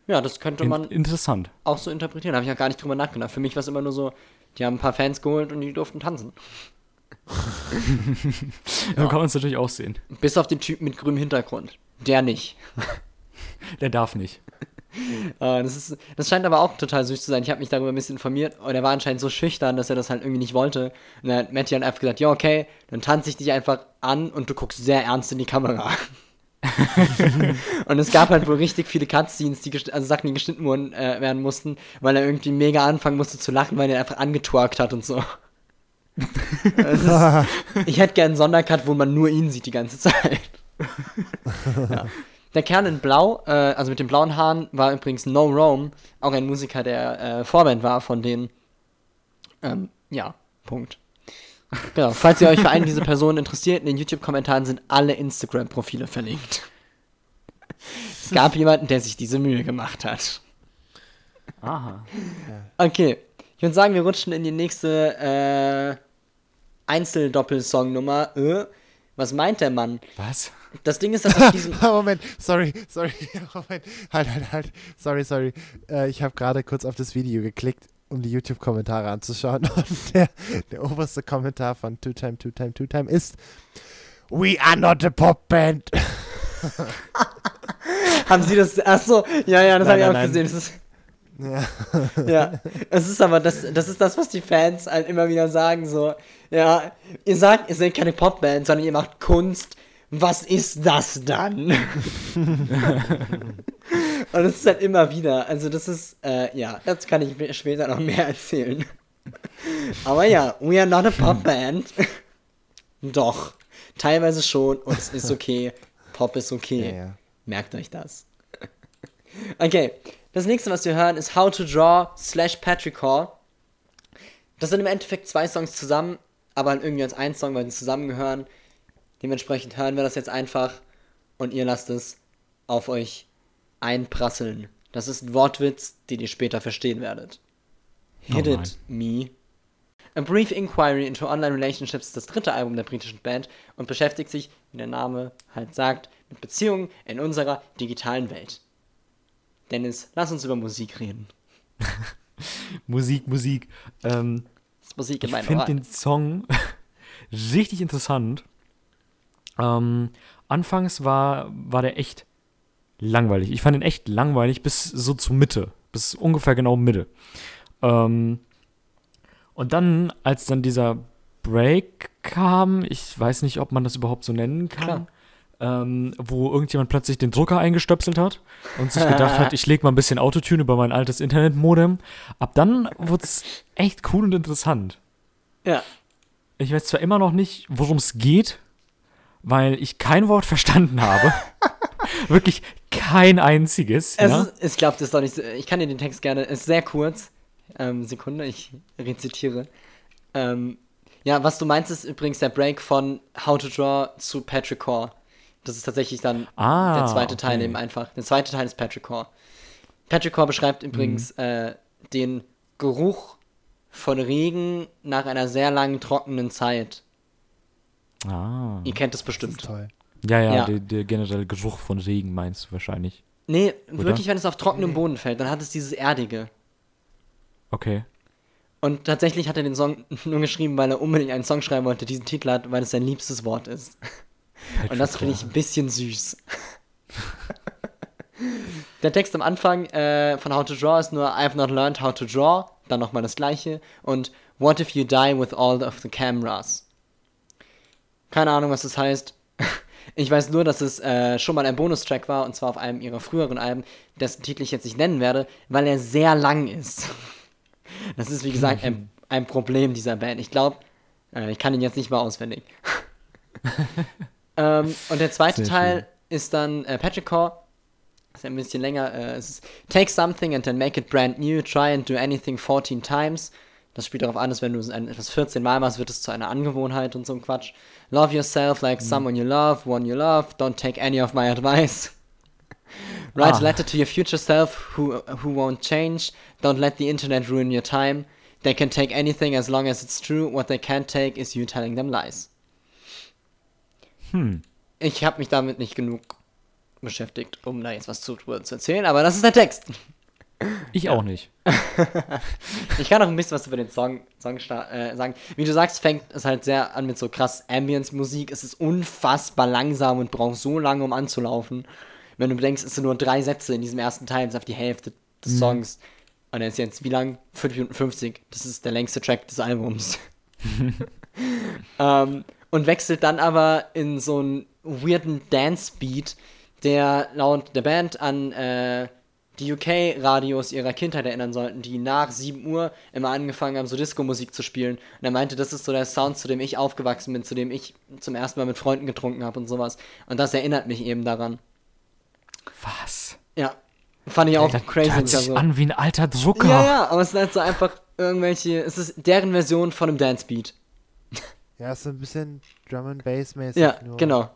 Ja, das könnte In man interessant. auch so interpretieren. Da habe ich auch gar nicht drüber nachgedacht. Für mich war es immer nur so, die haben ein paar Fans geholt und die durften tanzen. So kann man es natürlich auch sehen. Bis auf den Typen mit grünem Hintergrund. Der nicht. Der darf nicht. Äh, das, ist, das scheint aber auch total süß zu sein. Ich habe mich darüber ein bisschen informiert und er war anscheinend so schüchtern, dass er das halt irgendwie nicht wollte. Und dann hat Matty dann einfach gesagt, ja, okay, dann tanze ich dich einfach an und du guckst sehr ernst in die Kamera. und es gab halt wohl richtig viele Cutscenes, die also Sachen, die geschnitten wurden, äh, werden mussten, weil er irgendwie mega anfangen musste zu lachen, weil er einfach angetwerkt hat und so. Ist, ich hätte gern einen Sondercut, wo man nur ihn sieht die ganze Zeit. ja. Der Kerl in Blau, äh, also mit den blauen Haaren, war übrigens No Rome, auch ein Musiker, der äh, Vorband war von denen. Ähm, ja, Punkt. Genau, falls ihr euch für eine dieser Personen interessiert, in den YouTube-Kommentaren sind alle Instagram-Profile verlinkt. Es gab jemanden, der sich diese Mühe gemacht hat. Aha. Okay, ich würde sagen, wir rutschen in die nächste äh, Einzeldoppelsongnummer. Äh, Was meint der Mann? Was? Das Ding ist, dass auf diesem. Moment, sorry, sorry, Moment, halt, halt, halt, sorry, sorry. Äh, ich habe gerade kurz auf das Video geklickt, um die YouTube-Kommentare anzuschauen und der, der oberste Kommentar von Two Time, Two Time, Two Time ist We are not a pop band. Haben Sie das. Achso, ja, ja, das habe ich auch nein, gesehen. Das ist, Ja. ja, es ist aber das, das ist das, was die Fans halt immer wieder sagen. So, ja, ihr sagt, ihr seid keine Popband, sondern ihr macht Kunst. Was ist das dann? Und es ist halt immer wieder. Also, das ist, äh, ja, das kann ich später noch mehr erzählen. Aber ja, we are not a Popband. Doch, teilweise schon und es ist okay. Pop ist okay. Ja, ja. Merkt euch das. Okay, das nächste, was wir hören, ist How to Draw slash Patricore. Das sind im Endeffekt zwei Songs zusammen, aber irgendwie als ein Song, weil sie zusammengehören. Dementsprechend hören wir das jetzt einfach und ihr lasst es auf euch einprasseln. Das ist ein Wortwitz, den ihr später verstehen werdet. Hit Oh it, me. A Brief Inquiry into Online Relationships ist das dritte Album der britischen Band und beschäftigt sich, wie der Name halt sagt, mit Beziehungen in unserer digitalen Welt. Dennis, lass uns über Musik reden. Musik, Musik. Ähm, Das ist Musik ich finde den Song richtig interessant. Ähm, anfangs war, war der echt langweilig. Ich fand ihn echt langweilig bis so zur Mitte. Bis ungefähr genau Mitte. Ähm, und dann, als dann dieser Break kam, ich weiß nicht, ob man das überhaupt so nennen kann, ähm, wo irgendjemand plötzlich den Drucker eingestöpselt hat und sich gedacht hat, ich lege mal ein bisschen Autotune über mein altes Internetmodem. Ab dann wurde es echt cool und interessant. Ja, Ich weiß zwar immer noch nicht, worum es geht, weil ich kein Wort verstanden habe. Wirklich kein einziges. es ja? ist, ich glaube, das ist doch nicht so. Ich kann dir den Text gerne. Es ist sehr kurz. Ähm, Sekunde, ich rezitiere. Ähm, ja, was du meinst, ist übrigens der Break von How to Draw zu Patricore. Das ist tatsächlich dann Ah, der zweite Teil okay. eben einfach. Der zweite Teil ist Patricore. Patricore beschreibt übrigens Mhm. äh, den Geruch von Regen nach einer sehr langen trockenen Zeit. Ah. Ihr kennt es Das ist bestimmt. toll. Ja, ja, Ja. Der, der generelle Geruch von Regen meinst du wahrscheinlich. Nee, wirklich, wenn es auf trockenem Boden fällt, dann hat es dieses Erdige. Okay. Und tatsächlich hat er den Song nur geschrieben, weil er unbedingt einen Song schreiben wollte, der diesen Titel hat, weil es sein liebstes Wort ist. Und das finde ich ein bisschen süß. Der Text am Anfang äh, von How to Draw ist nur I've not learned how to draw, dann nochmal das gleiche und What if you die with all of the cameras? Keine Ahnung, was das heißt. Ich weiß nur, dass es äh, schon mal ein Bonustrack war und zwar auf einem ihrer früheren Alben, dessen Titel ich jetzt nicht nennen werde, weil er sehr lang ist. Das ist, wie gesagt, ein, ein Problem dieser Band. Ich glaube, äh, ich kann ihn jetzt nicht mal auswendig. ähm, und der zweite Sehr Teil ist dann äh, Petrichor. Ist ein bisschen länger. Äh, es ist Take something and then make it brand new. Try and do anything 14 times. Das spielt darauf an, dass wenn du etwas 14 Mal machst, wird es zu einer Angewohnheit und so ein Quatsch. Love yourself like someone you love, one you love. Don't take any of my advice. Write Ah. a letter to your future self who, who won't change. Don't let the internet ruin your time. They can take anything as long as it's true. What they can't take is you telling them lies. Hm. Ich habe mich damit nicht genug beschäftigt, um da jetzt was zu, zu erzählen, aber das ist der Text. Ich auch nicht. Ich kann auch ein bisschen was über den Song, Song äh, sagen. Wie du sagst, fängt es halt sehr an mit so krass Ambience-Musik. Es ist unfassbar langsam und braucht so lange, um anzulaufen. Wenn du bedenkst, es sind nur drei Sätze in diesem ersten Teil, das ist auf die Hälfte des Songs. Und er ist jetzt wie lang? 5 Minuten 50. Das ist der längste Track des Albums. ähm, und wechselt dann aber in so einen weirden Dance-Beat, der laut der Band an äh, die UK-Radios ihrer Kindheit erinnern sollten, die nach 7 Uhr immer angefangen haben, so Disco-Musik zu spielen. Und er meinte, das ist so der Sound, zu dem ich aufgewachsen bin, zu dem ich zum ersten Mal mit Freunden getrunken habe und sowas. Und das erinnert mich eben daran. Was? Ja, fand ich auch Das crazy. hört und sich so. an wie ein alter Drucker. Ja, ja, aber es sind halt so einfach irgendwelche, es ist deren Version von einem Dance-Beat. Ja, ist so ein bisschen Drum and Bass mäßig. Ja, nur. genau.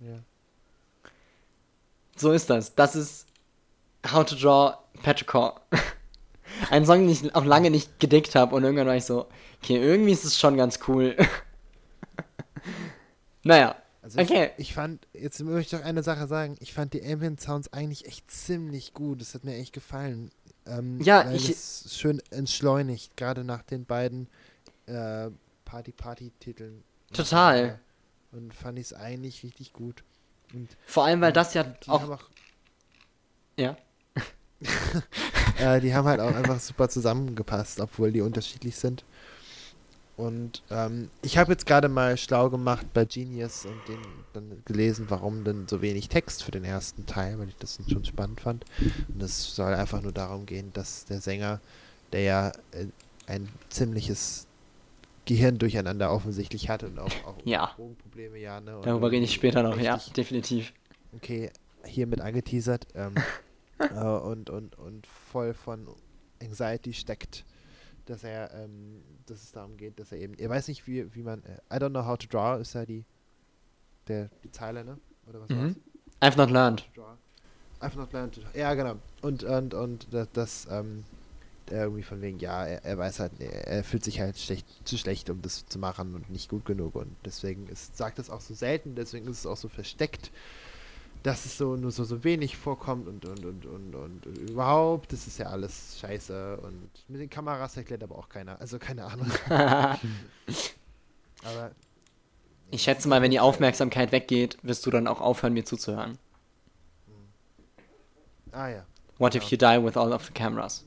Ja. So ist das. Das ist How to Draw Petrichor. Ein Song, den ich auch lange nicht gedickt habe und irgendwann war ich so, okay, irgendwie ist es schon ganz cool. naja, Also Okay. ich, ich fand, jetzt möchte ich doch eine Sache sagen, ich fand die Ambient Sounds eigentlich echt ziemlich gut. Das hat mir echt gefallen. Ähm, Ja, ich- es schön entschleunigt, gerade nach den beiden äh, Party-Party-Titeln. Total. Und fand ich es eigentlich richtig gut. Und Vor allem, weil das ja auch. auch Ja. äh, die haben halt auch einfach super zusammengepasst, obwohl die unterschiedlich sind. Und ähm, ich habe jetzt gerade mal schlau gemacht bei Genius und den dann gelesen, warum denn so wenig Text für den ersten Teil, weil ich das schon spannend fand. Und es soll einfach nur darum gehen, dass der Sänger, der ja äh, ein ziemliches Gehirndurcheinander offensichtlich hat und auch, auch Ja. Drogenprobleme, ja, ne? Darüber rede ich später noch, ja, definitiv. okay, hiermit angeteasert ähm, äh, und, und, und voll von Anxiety steckt, dass er, ähm, dass es darum geht, dass er eben, er weiß nicht, wie, wie man, äh, I don't know how to draw, ist ja die, der, die Zeile, ne? Oder was war's? Mhm. I've not learned. To draw. I've not learned to draw. Ja, genau. Und, und, und das, das ähm, irgendwie von wegen, ja, er, er weiß halt, er, er fühlt sich halt schlecht, zu schlecht, um das zu machen und nicht gut genug. Und deswegen ist, sagt es auch so selten, deswegen ist es auch so versteckt, dass es so nur so, so wenig vorkommt und, und, und, und, und, überhaupt, das ist ja alles scheiße. Und mit den Kameras erklärt aber auch keiner. Also keine Ahnung. aber Ich schätze mal, wenn die Aufmerksamkeit weggeht, wirst du dann auch aufhören, mir zuzuhören. Ah ja. What if you die with all of the cameras?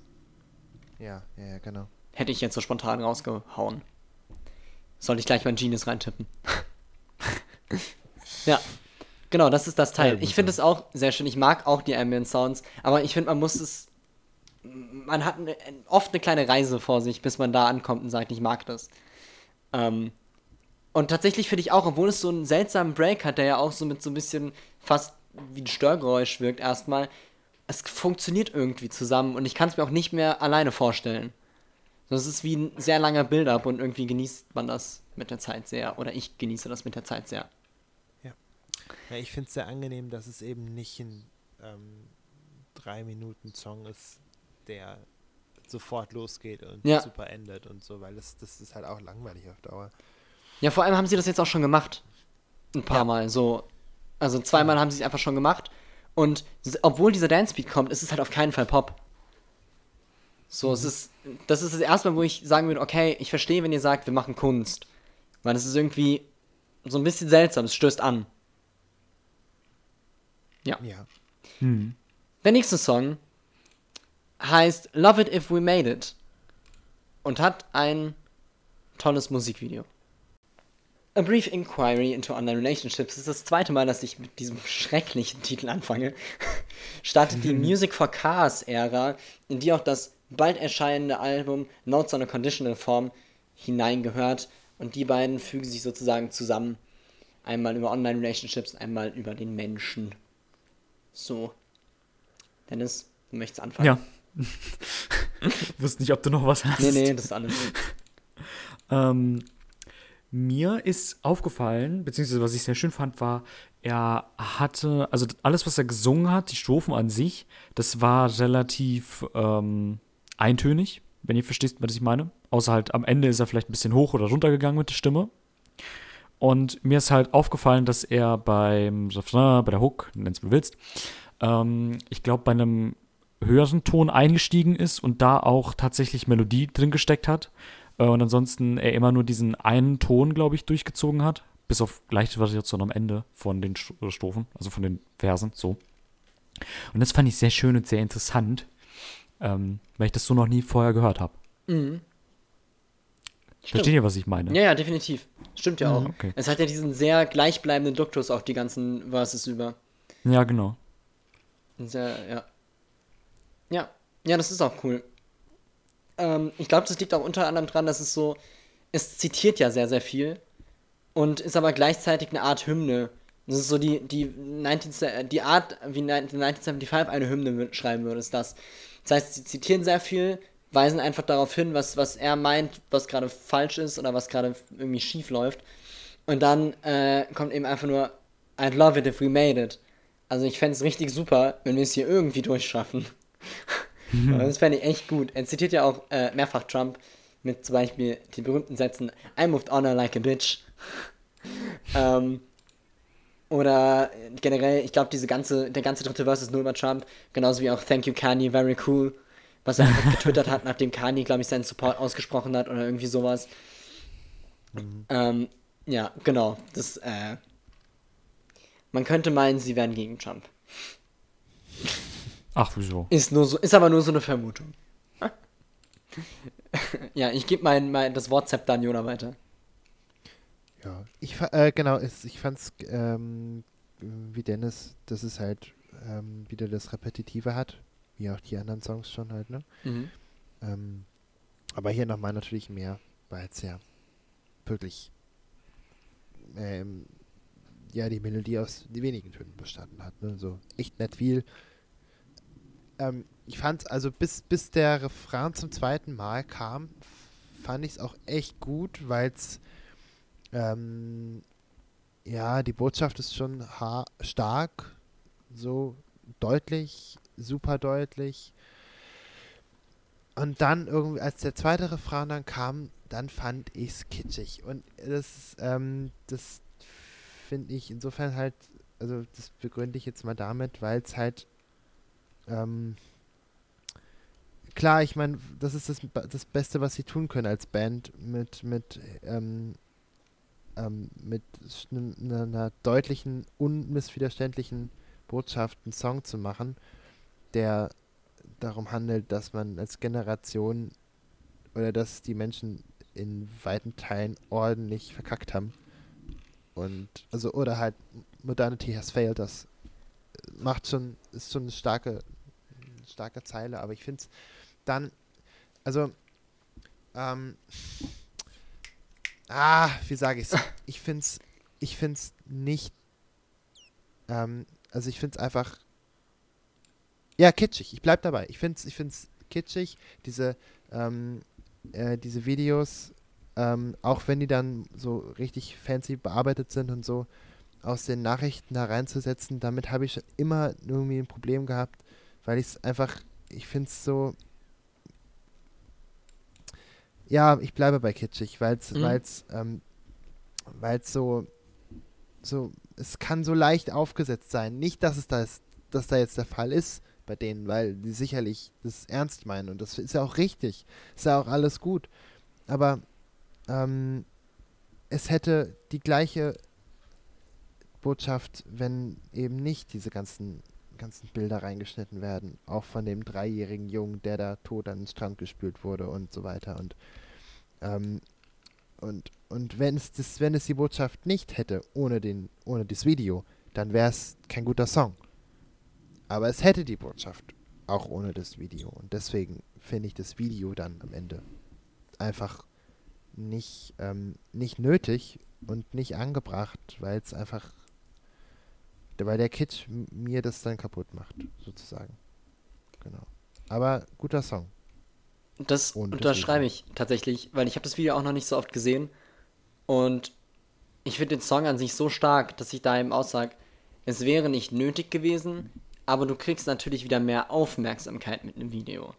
Ja, ja, ja, genau. Hätte ich jetzt so spontan rausgehauen. Sollte ich gleich mal Genius reintippen. ja. Genau, das ist das Teil. Ich finde es auch sehr schön. Ich mag auch die Ambient Sounds, aber ich finde, man muss es. Man hat eine, oft eine kleine Reise vor sich, bis man da ankommt und sagt, ich mag das. Ähm, und tatsächlich finde ich auch, obwohl es so einen seltsamen Break hat, der ja auch so mit so ein bisschen fast wie ein Störgeräusch wirkt, erstmal, es funktioniert irgendwie zusammen und ich kann es mir auch nicht mehr alleine vorstellen. Das ist wie ein sehr langer Build-up und irgendwie genießt man das mit der Zeit sehr. Oder ich genieße das mit der Zeit sehr. Ja, ich finde es sehr angenehm, dass es eben nicht ein ähm, drei Minuten Song ist, der sofort losgeht und Ja. super endet und so, weil das, das ist halt auch langweilig auf Dauer. Ja, vor allem haben sie das jetzt auch schon gemacht. Ein paar Ja. Mal so. Also zweimal haben sie es einfach schon gemacht. Und obwohl dieser Dance-Beat kommt, ist es halt auf keinen Fall Pop. So, es ist. Das ist das erste Mal, wo ich sagen würde, okay, ich verstehe, wenn ihr sagt, wir machen Kunst. Weil es ist irgendwie so ein bisschen seltsam, es stößt an. Ja. Hm. Der nächste Song heißt Love It If We Made It und hat ein tolles Musikvideo. A Brief Inquiry into Online Relationships ist das zweite Mal, dass ich mit diesem schrecklichen Titel anfange. Startet die Music for Cars Ära, in die auch das bald erscheinende Album Notes on a Conditional Form hineingehört und die beiden fügen sich sozusagen zusammen. Einmal über Online Relationships, einmal über den Menschen. So. Dennis, du möchtest anfangen? Ja. Wusste nicht, ob du noch was hast. Nee, nee, das ist alles. Ähm, mir ist aufgefallen, beziehungsweise was ich sehr schön fand, war, er hatte, also alles, was er gesungen hat, die Strophen an sich, das war relativ ähm, eintönig, wenn ihr versteht, was ich meine. Außer halt am Ende ist er vielleicht ein bisschen hoch oder runter gegangen mit der Stimme. Und mir ist halt aufgefallen, dass er beim bei der Hook, wie du willst, ähm, ich glaube, bei einem höheren Ton eingestiegen ist und da auch tatsächlich Melodie drin gesteckt hat. Äh, und ansonsten er immer nur diesen einen Ton, glaube ich, durchgezogen hat. Bis auf leichte Variation am Ende von den äh, Strophen, also von den Versen, so. Und das fand ich sehr schön und sehr interessant, ähm, weil ich das so noch nie vorher gehört habe. Mhm. Versteht ihr, was ich meine? Ja, ja, definitiv. Stimmt ja auch. Mhm, okay. Es hat ja diesen sehr gleichbleibenden Duktus auch die ganzen Verses über. Ja, genau. Sehr, ja. Ja, ja, das ist auch cool. Ähm, ich glaube, das liegt auch unter anderem dran, dass es so, es zitiert ja sehr, sehr viel und ist aber gleichzeitig eine Art Hymne. Das ist so die, die, 19, se- die Art, wie 1975 eine Hymne schreiben würde, ist das. Das heißt, sie zitieren sehr viel, weisen einfach darauf hin, was, was er meint, was gerade falsch ist oder was gerade irgendwie schief läuft. Und dann äh, kommt eben einfach nur, I'd love it if we made it. Also ich fände es richtig super, wenn wir es hier irgendwie durchschaffen. Und das fände ich echt gut. Er zitiert ja auch äh, mehrfach Trump mit zum Beispiel den berühmten Sätzen I moved on like a bitch. ähm, Oder generell, ich glaube, diese ganze, der ganze dritte Verse ist nur über Trump, genauso wie auch Thank you Kanye, very cool, was er einfach getwittert hat, nachdem Kanye, glaube ich, seinen Support ausgesprochen hat oder irgendwie sowas. Ähm, ja, genau. Das, äh, man könnte meinen, sie wären gegen Trump. Ach, wieso? Ist, nur so, ist aber nur so eine Vermutung. ja, ich gebe mein, mein, das WhatsApp dann Jona weiter. Ja, ich äh, genau, es, ich fand's ähm, wie Dennis, dass es halt ähm, wieder das Repetitive hat, wie auch die anderen Songs schon halt, ne? Mhm. Ähm, aber hier nochmal natürlich mehr, weil es ja wirklich ähm, ja die Melodie aus die wenigen Tönen bestanden hat, ne? So echt nicht viel. Ähm, ich fand also bis, bis der Refrain zum zweiten Mal kam, fand ich es auch echt gut, weil es ähm, ja, die Botschaft ist schon stark, so deutlich, super deutlich. Und dann irgendwie, als der zweite Refrain dann kam, dann fand ich es kitschig. Und das, ähm, das finde ich insofern halt, also das begründe ich jetzt mal damit, weil es halt, ähm, klar, ich meine, das ist das, das Beste, was sie tun können als Band mit, mit, ähm, ähm, mit einer deutlichen, unmissverständlichen Botschaft einen Song zu machen, der darum handelt, dass man als Generation oder dass die Menschen in weiten Teilen ordentlich verkackt haben. Und also oder halt Modernity has failed, das macht schon, ist schon eine starke, starke Zeile, aber ich finde es dann, also ähm, ah, wie sage ich's? Ich finde es, ich finde es nicht, ähm, also ich finde es einfach, ja, kitschig. Ich bleib dabei. Ich finde es ich find's kitschig, diese, ähm, äh, diese Videos, ähm, auch wenn die dann so richtig fancy bearbeitet sind und so, aus den Nachrichten da reinzusetzen, damit habe ich schon immer irgendwie ein Problem gehabt, weil ich es einfach, ich finde es so, ja, ich bleibe bei kitschig, weil es, Mhm. weil's, ähm, weil's so, so, es kann so leicht aufgesetzt sein. Nicht, dass es da ist, dass da jetzt der Fall ist bei denen, weil die sicherlich das ernst meinen und das ist ja auch richtig, ist ja auch alles gut. Aber ähm, es hätte die gleiche Botschaft, wenn eben nicht diese ganzen ganzen Bilder reingeschnitten werden, auch von dem dreijährigen Jungen, der da tot an den Strand gespült wurde und so weiter und ähm, und und wenn es das, wenn es die Botschaft nicht hätte ohne den ohne das Video, dann wäre es kein guter Song. Aber es hätte die Botschaft auch ohne das Video und deswegen finde ich das Video dann am Ende einfach nicht ähm, nicht nötig und nicht angebracht, weil es einfach weil der m- mir das dann kaputt macht, sozusagen. Genau. Aber guter Song. Das Und unterschreibe ich tatsächlich, weil ich habe das Video auch noch nicht so oft gesehen. Und ich finde den Song an sich so stark, dass ich da eben aussage, es wäre nicht nötig gewesen, aber du kriegst natürlich wieder mehr Aufmerksamkeit mit einem Video.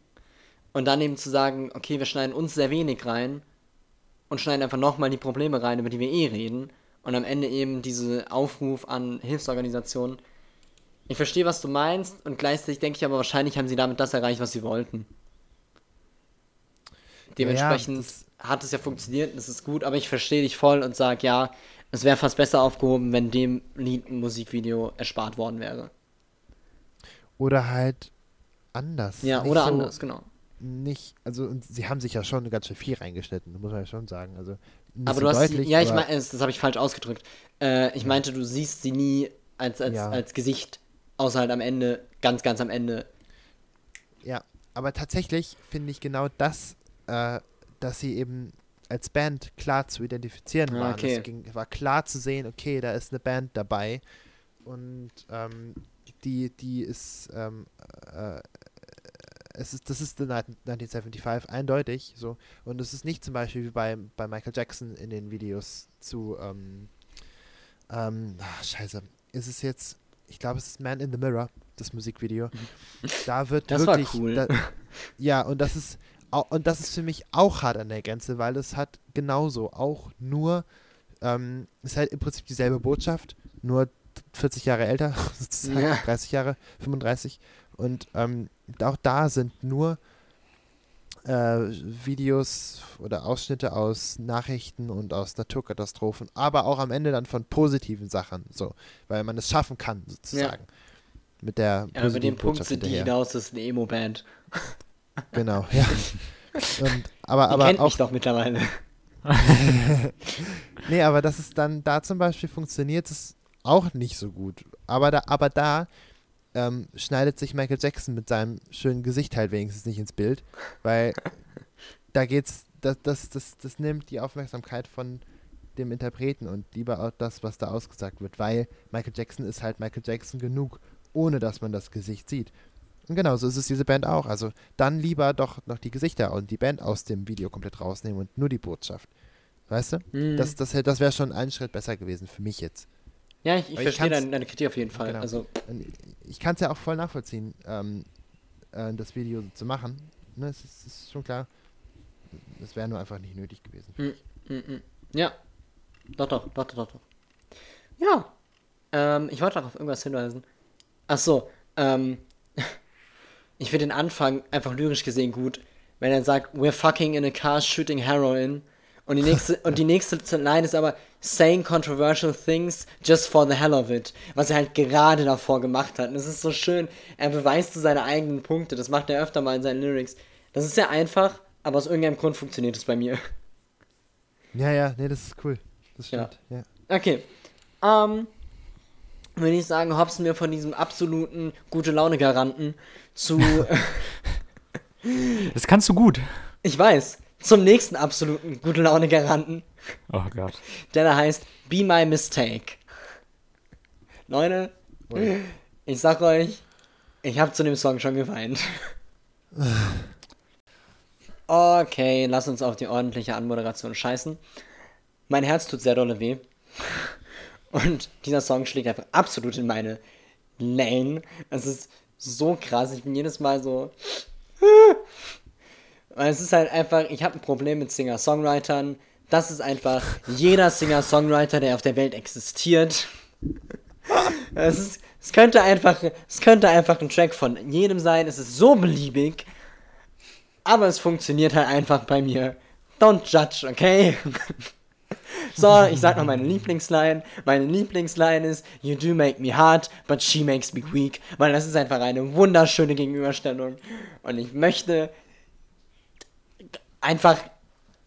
Und dann eben zu sagen, okay, wir schneiden uns sehr wenig rein und schneiden einfach nochmal die Probleme rein, über die wir eh reden. Und am Ende eben diese Aufruf an Hilfsorganisationen. Ich verstehe, was du meinst und gleichzeitig denke ich aber, wahrscheinlich haben sie damit das erreicht, was sie wollten. Dementsprechend das- hat es ja funktioniert, das ist gut, aber ich verstehe dich voll und sage, ja, es wäre fast besser aufgehoben, wenn dem Lied ein Musikvideo erspart worden wäre. Oder halt anders. Ja, Nicht oder so, anders, genau. Nicht, also und sie haben sich ja schon ganz schön viel reingeschnitten, muss man ja schon sagen. Also Aber so du hast deutlich, sie, ja, ich meine, das, das habe ich falsch ausgedrückt. Äh, ich meinte, du siehst sie nie als, als, Ja. als Gesicht, außer halt am Ende, ganz, ganz am Ende. Ja, aber tatsächlich finde ich genau das, äh, dass sie eben als Band klar zu identifizieren Ah, waren. okay. Es ging, war klar zu sehen, okay, da ist eine Band dabei und ähm, die, die ist, ähm, äh, es ist, das ist The Night 1975 eindeutig so. Und es ist nicht zum Beispiel wie bei, bei Michael Jackson in den Videos zu, ähm, ähm, ach, scheiße, ist es jetzt, ich glaube es ist Man in the Mirror, das Musikvideo, da wird Das war wirklich, cool. Da, ja, und das ist und das ist für mich auch hart an der Grenze, weil es hat genauso auch nur, ähm, es ist halt im Prinzip dieselbe Botschaft, nur 40 Jahre älter, sozusagen, Ja. 30 Jahre, 35. Und ähm, auch da sind nur äh, Videos oder Ausschnitte aus Nachrichten und aus Naturkatastrophen, aber auch am Ende dann von positiven Sachen, so, weil man es schaffen kann, sozusagen. Mit der Ja, über den Punkt sind die hinaus, das ist eine Emo-Band. Genau, ja. und, aber aber kennt auch mich doch mittlerweile. Nee, aber das ist dann, da zum Beispiel funktioniert es auch nicht so gut. Aber da, aber da ähm, schneidet sich Michael Jackson mit seinem schönen Gesicht halt wenigstens nicht ins Bild, weil da geht's, das, das, das, das nimmt die Aufmerksamkeit von dem Interpreten und lieber auch das, was da ausgesagt wird, weil Michael Jackson ist halt Michael Jackson genug, ohne dass man das Gesicht sieht. Und genau, so ist es diese Band auch. Also dann lieber doch noch die Gesichter und die Band aus dem Video komplett rausnehmen und nur die Botschaft. Weißt du? Hm. Das, das, das wäre schon einen Schritt besser gewesen für mich jetzt. Ja, ich, ich verstehe deine, deine Kritik auf jeden Fall. Genau. Also, Und ich kann es ja auch voll nachvollziehen, ähm, äh, das Video zu machen. Ne, es ist, ist schon klar. Es wäre nur einfach nicht nötig gewesen. mm, mm. ja. Doch, doch, doch, doch, doch. Ja. Ähm, ich wollte noch auf irgendwas hinweisen. Ach so, ähm, ich finde den Anfang einfach lyrisch gesehen gut, wenn er sagt, we're fucking in a car shooting heroin. Und die nächste, und die nächste Line ist aber saying controversial things just for the hell of it. Was er halt gerade davor gemacht hat. Und es ist so schön. Er beweist so seine eigenen Punkte. Das macht er öfter mal in seinen Lyrics. Das ist sehr einfach, aber aus irgendeinem Grund funktioniert es bei mir. Ja, ja, nee, das ist cool. Das Ja. stimmt. Ja. Okay. Ähm, würde ich sagen, hopsen wir von diesem absoluten gute Laune Garanten zu, Das kannst du gut. ich weiß, zum nächsten absoluten gute Laune Garanten, Oh Gott. der da heißt Be My Mistake. Leute, Ui. ich sag euch, ich habe zu dem Song schon geweint. Okay, lass uns auf die ordentliche Anmoderation scheißen. Mein Herz tut sehr dolle weh. Und dieser Song schlägt einfach absolut in meine Lane. Es ist so krass. Ich bin jedes Mal so. Weil es ist halt einfach, ich habe ein Problem mit Singer-Songwritern. Das ist einfach jeder Singer-Songwriter, der auf der Welt existiert. Es, ist, es, könnte einfach, es könnte einfach ein Track von jedem sein. Es ist so beliebig. Aber es funktioniert halt einfach bei mir. Don't judge, okay? so, ich sag noch meine Lieblingsline. Meine Lieblingsline ist You do make me hard, but she makes me weak. Weil das ist einfach eine wunderschöne Gegenüberstellung. Und ich möchte einfach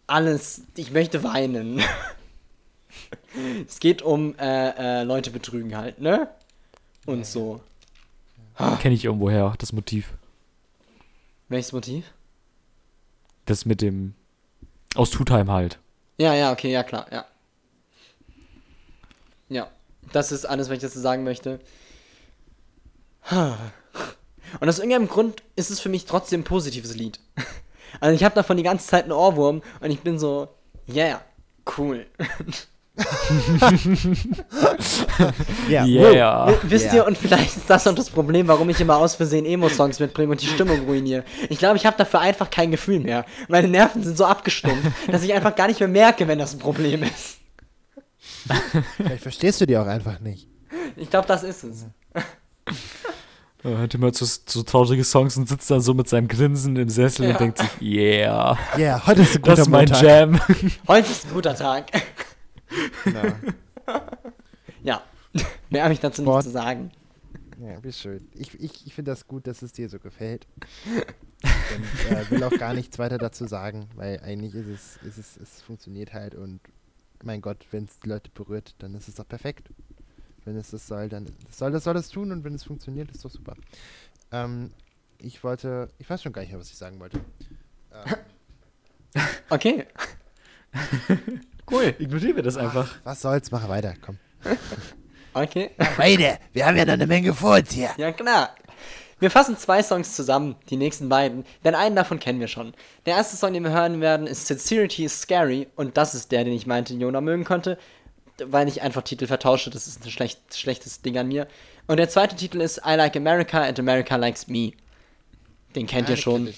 alles. Ich möchte weinen. es geht um äh, äh, Leute betrügen halt, ne? Und so. Kenne ich irgendwoher, das Motiv. Welches Motiv? Das mit dem. Aus Tutheim halt. Ja, ja, okay, ja, klar, ja. Ja, das ist alles, was ich dazu sagen möchte. Und aus irgendeinem Grund ist es für mich trotzdem ein positives Lied. Also ich habe davon die ganze Zeit einen Ohrwurm und ich bin so, yeah, cool. Ja. Yeah. W- Wisst ihr, und vielleicht ist das auch das Problem, warum ich immer aus Versehen Emo-Songs mitbringe und die Stimmung ruiniere. Ich glaube, ich habe dafür einfach kein Gefühl mehr. Meine Nerven sind so abgestumpft, dass ich einfach gar nicht mehr merke, wenn das ein Problem ist. Vielleicht verstehst du die auch einfach nicht. Ich glaube, das ist es. Er hört immer zu, zu traurige Songs und sitzt dann so mit seinem Grinsen im Sessel Ja. und denkt sich, yeah, Ja, yeah, heute ist ein guter das ist mein Montag. Jam. Heute ist ein guter Tag. Genau. Ja, mehr habe ich dazu Sport. nicht zu sagen. Ja, wie schön. Ich, ich, ich finde das gut, dass es dir so gefällt. Und äh, will auch gar nichts weiter dazu sagen, weil eigentlich ist es, ist es, es funktioniert halt und mein Gott, wenn es die Leute berührt, dann ist es doch perfekt. Wenn es das soll, dann soll das soll das tun und wenn es funktioniert, ist doch super. Ähm, ich wollte, ich weiß schon gar nicht mehr, was ich sagen wollte. Ähm, Okay. cool. Ignorieren wir das einfach. was soll's, mach weiter, komm. Okay. Weiter, wir haben ja noch eine Menge vor uns hier. Ja, klar. Wir fassen zwei Songs zusammen, die nächsten beiden, denn einen davon kennen wir schon. Der erste Song, den wir hören werden, ist Sincerity is Scary und das ist der, den ich meinte, Jona mögen konnte, weil ich einfach Titel vertausche, das ist ein schlecht, schlechtes Ding an mir. Und der zweite Titel ist I Like America and America Likes Me. Den kennt ihr schon,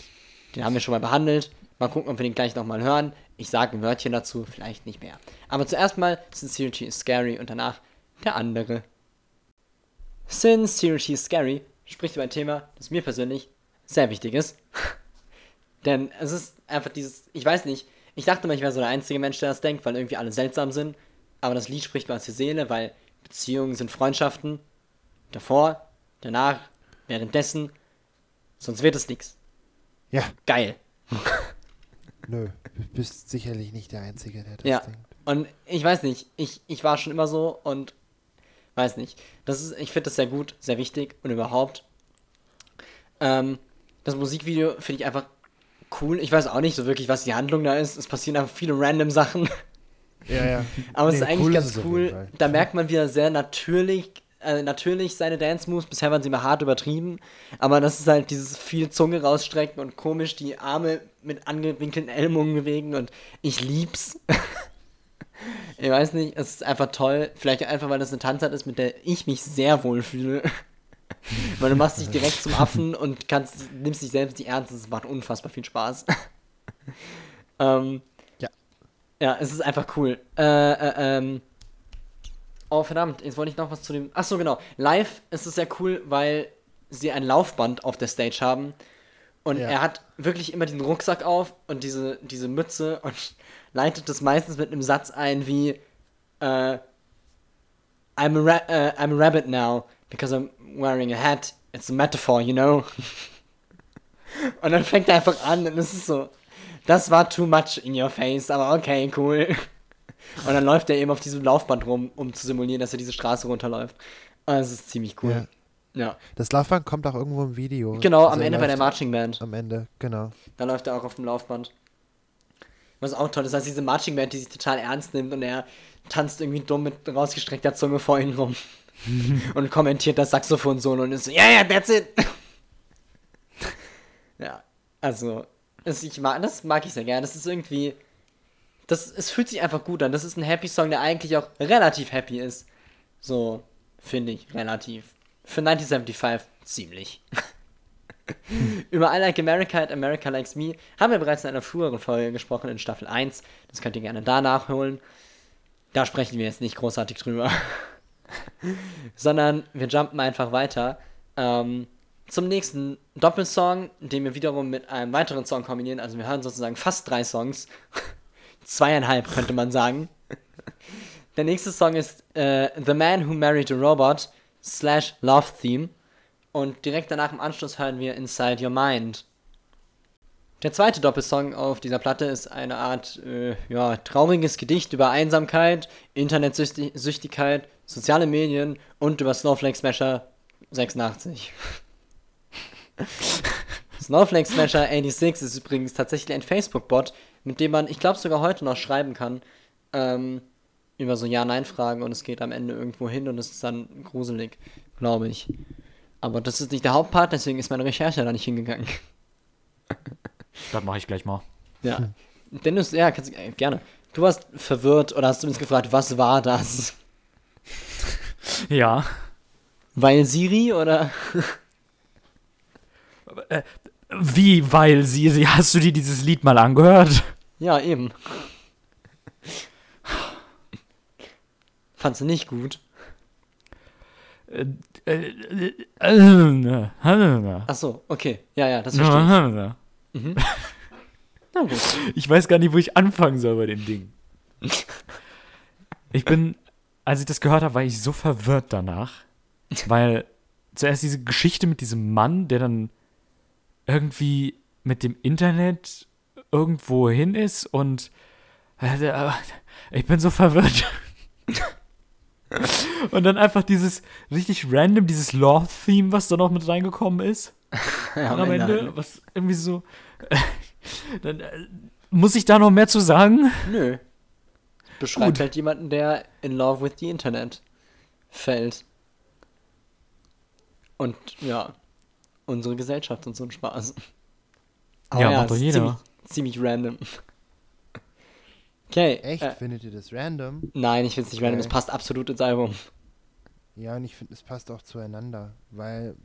den haben wir schon mal behandelt. Mal gucken, ob wir den gleich nochmal hören. Ich sage ein Wörtchen dazu, vielleicht nicht mehr. Aber zuerst mal Sincerity is Scary und danach der andere. Sincerity is Scary spricht über ein Thema, das mir persönlich sehr wichtig ist. Denn es ist einfach dieses, ich weiß nicht, ich dachte mal, ich wäre so der einzige Mensch, der das denkt, weil irgendwie alle seltsam sind. Aber das Lied spricht mir aus der Seele, weil Beziehungen sind Freundschaften. Davor, danach, währenddessen. Sonst wird es nichts. Ja, Geil. nö. Du bist sicherlich nicht der Einzige, der das Ja. denkt. Und ich weiß nicht, ich, ich war schon immer so und weiß nicht. Das ist, ich finde das sehr gut, sehr wichtig und überhaupt. Ähm, das Musikvideo finde ich einfach cool. Ich weiß auch nicht so wirklich, was die Handlung da ist. Es passieren einfach viele random Sachen. Ja, ja. Aber es Nee, ist eigentlich cool ganz es cool. Da merkt man wieder sehr natürlich, äh, natürlich seine Dance-Moves. Bisher waren sie immer hart übertrieben. Aber das ist halt dieses viel Zunge rausstrecken und komisch die Arme mit angewinkelten Ellbogen bewegen. Und ich lieb's. ich weiß nicht, es ist einfach toll. Vielleicht einfach, weil das eine Tanzart ist, mit der ich mich sehr wohl fühle. weil du machst dich direkt zum Affen und kannst, nimmst dich selbst nicht ernst. Es macht unfassbar viel Spaß. ähm, Ja. es ist einfach cool. Äh, äh, ähm. Oh, verdammt, jetzt wollte ich noch was zu dem. Achso, genau. Live ist es sehr cool, weil sie ein Laufband auf der Stage haben. Und Ja. er hat wirklich immer diesen Rucksack auf und diese, diese Mütze und leitet das meistens mit einem Satz ein wie äh, I'm, a ra äh, I'm a rabbit now because I'm wearing a hat. It's a metaphor, you know? und dann fängt er einfach an und es ist so, das war too much in your face, aber okay, cool. Und dann läuft er eben auf diesem Laufband rum, um zu simulieren, dass er diese Straße runterläuft. Und das ist ziemlich cool. Ja. Das Laufband kommt auch irgendwo im Video. Genau, Also am Ende bei der Marching Band. Am Ende, genau. Da läuft er auch auf dem Laufband. Was auch toll ist, dass diese Marching Band, die sich total ernst nimmt und er tanzt irgendwie dumm mit rausgestreckter Zunge vor ihnen rum. und kommentiert das Saxophon-Solo und ist so, ja, yeah, ja, yeah, that's it. ja, also, es, ich mag, das mag ich sehr gerne. Das ist irgendwie, das, es fühlt sich einfach gut an. Das ist ein Happy Song, der eigentlich auch relativ happy ist. So, finde ich, relativ. Für 1975 ziemlich. Über I Like America and America Likes Me haben wir bereits in einer früheren Folge gesprochen, in Staffel 1. Das könnt ihr gerne da nachholen. Da sprechen wir jetzt nicht großartig drüber. Sondern wir jumpen einfach weiter ähm, zum nächsten Doppelsong, den wir wiederum mit einem weiteren Song kombinieren. Also wir hören sozusagen fast drei Songs. Zweieinhalb könnte man sagen. Der nächste Song ist äh, The Man Who Married a Robot slash Love Theme. Und direkt danach im Anschluss hören wir Inside Your Mind. Der zweite Doppelsong auf dieser Platte ist eine Art, äh, ja, trauriges Gedicht über Einsamkeit, Internetsüchtigkeit, soziale Medien und über Snowflake Smasher 86. Snowflake Smasher 86 ist übrigens tatsächlich ein Facebook-Bot, mit dem man, ich glaube, sogar heute noch schreiben kann, ähm, über so Ja-Nein-Fragen und es geht am Ende irgendwo hin und es ist dann gruselig, glaube ich. Aber das ist nicht der Hauptpart, deswegen ist meine Recherche da nicht hingegangen. Das mache ich gleich mal. Ja. Dennis, ja, kannst, äh, gerne. Du warst verwirrt oder hast zumindest gefragt, was war das? Ja. Weil Siri oder? Wie, weil sie, sie, hast du dir dieses Lied mal angehört? Ja, eben. Fandst du nicht gut? Äh, äh, äh, äh, Ach so, okay. Ja, ja, das verstehe äh, ich. Gut. Ich weiß gar nicht, wo ich anfangen soll bei dem Ding. Ich bin, als ich das gehört habe, war ich so verwirrt danach, weil zuerst diese Geschichte mit diesem Mann, der dann irgendwie mit dem Internet irgendwo hin ist und äh, ich bin so verwirrt. Und dann einfach dieses richtig random, dieses Love-Theme, was da noch mit reingekommen ist. Ja, am Ende, halt. was irgendwie so. dann, äh, muss ich da noch mehr zu sagen? Nö. Beschreibt Gut. halt jemanden, der in love with the Internet fällt. Und ja, unsere Gesellschaft und so ein Spaß. Ja, macht es doch jeder. Ziemlich, ziemlich random. Okay. Echt? Äh, Findet ihr das random? nein, ich finde es nicht random, es Okay. passt absolut ins Album. Ja, und ich finde, es passt auch zueinander, weil,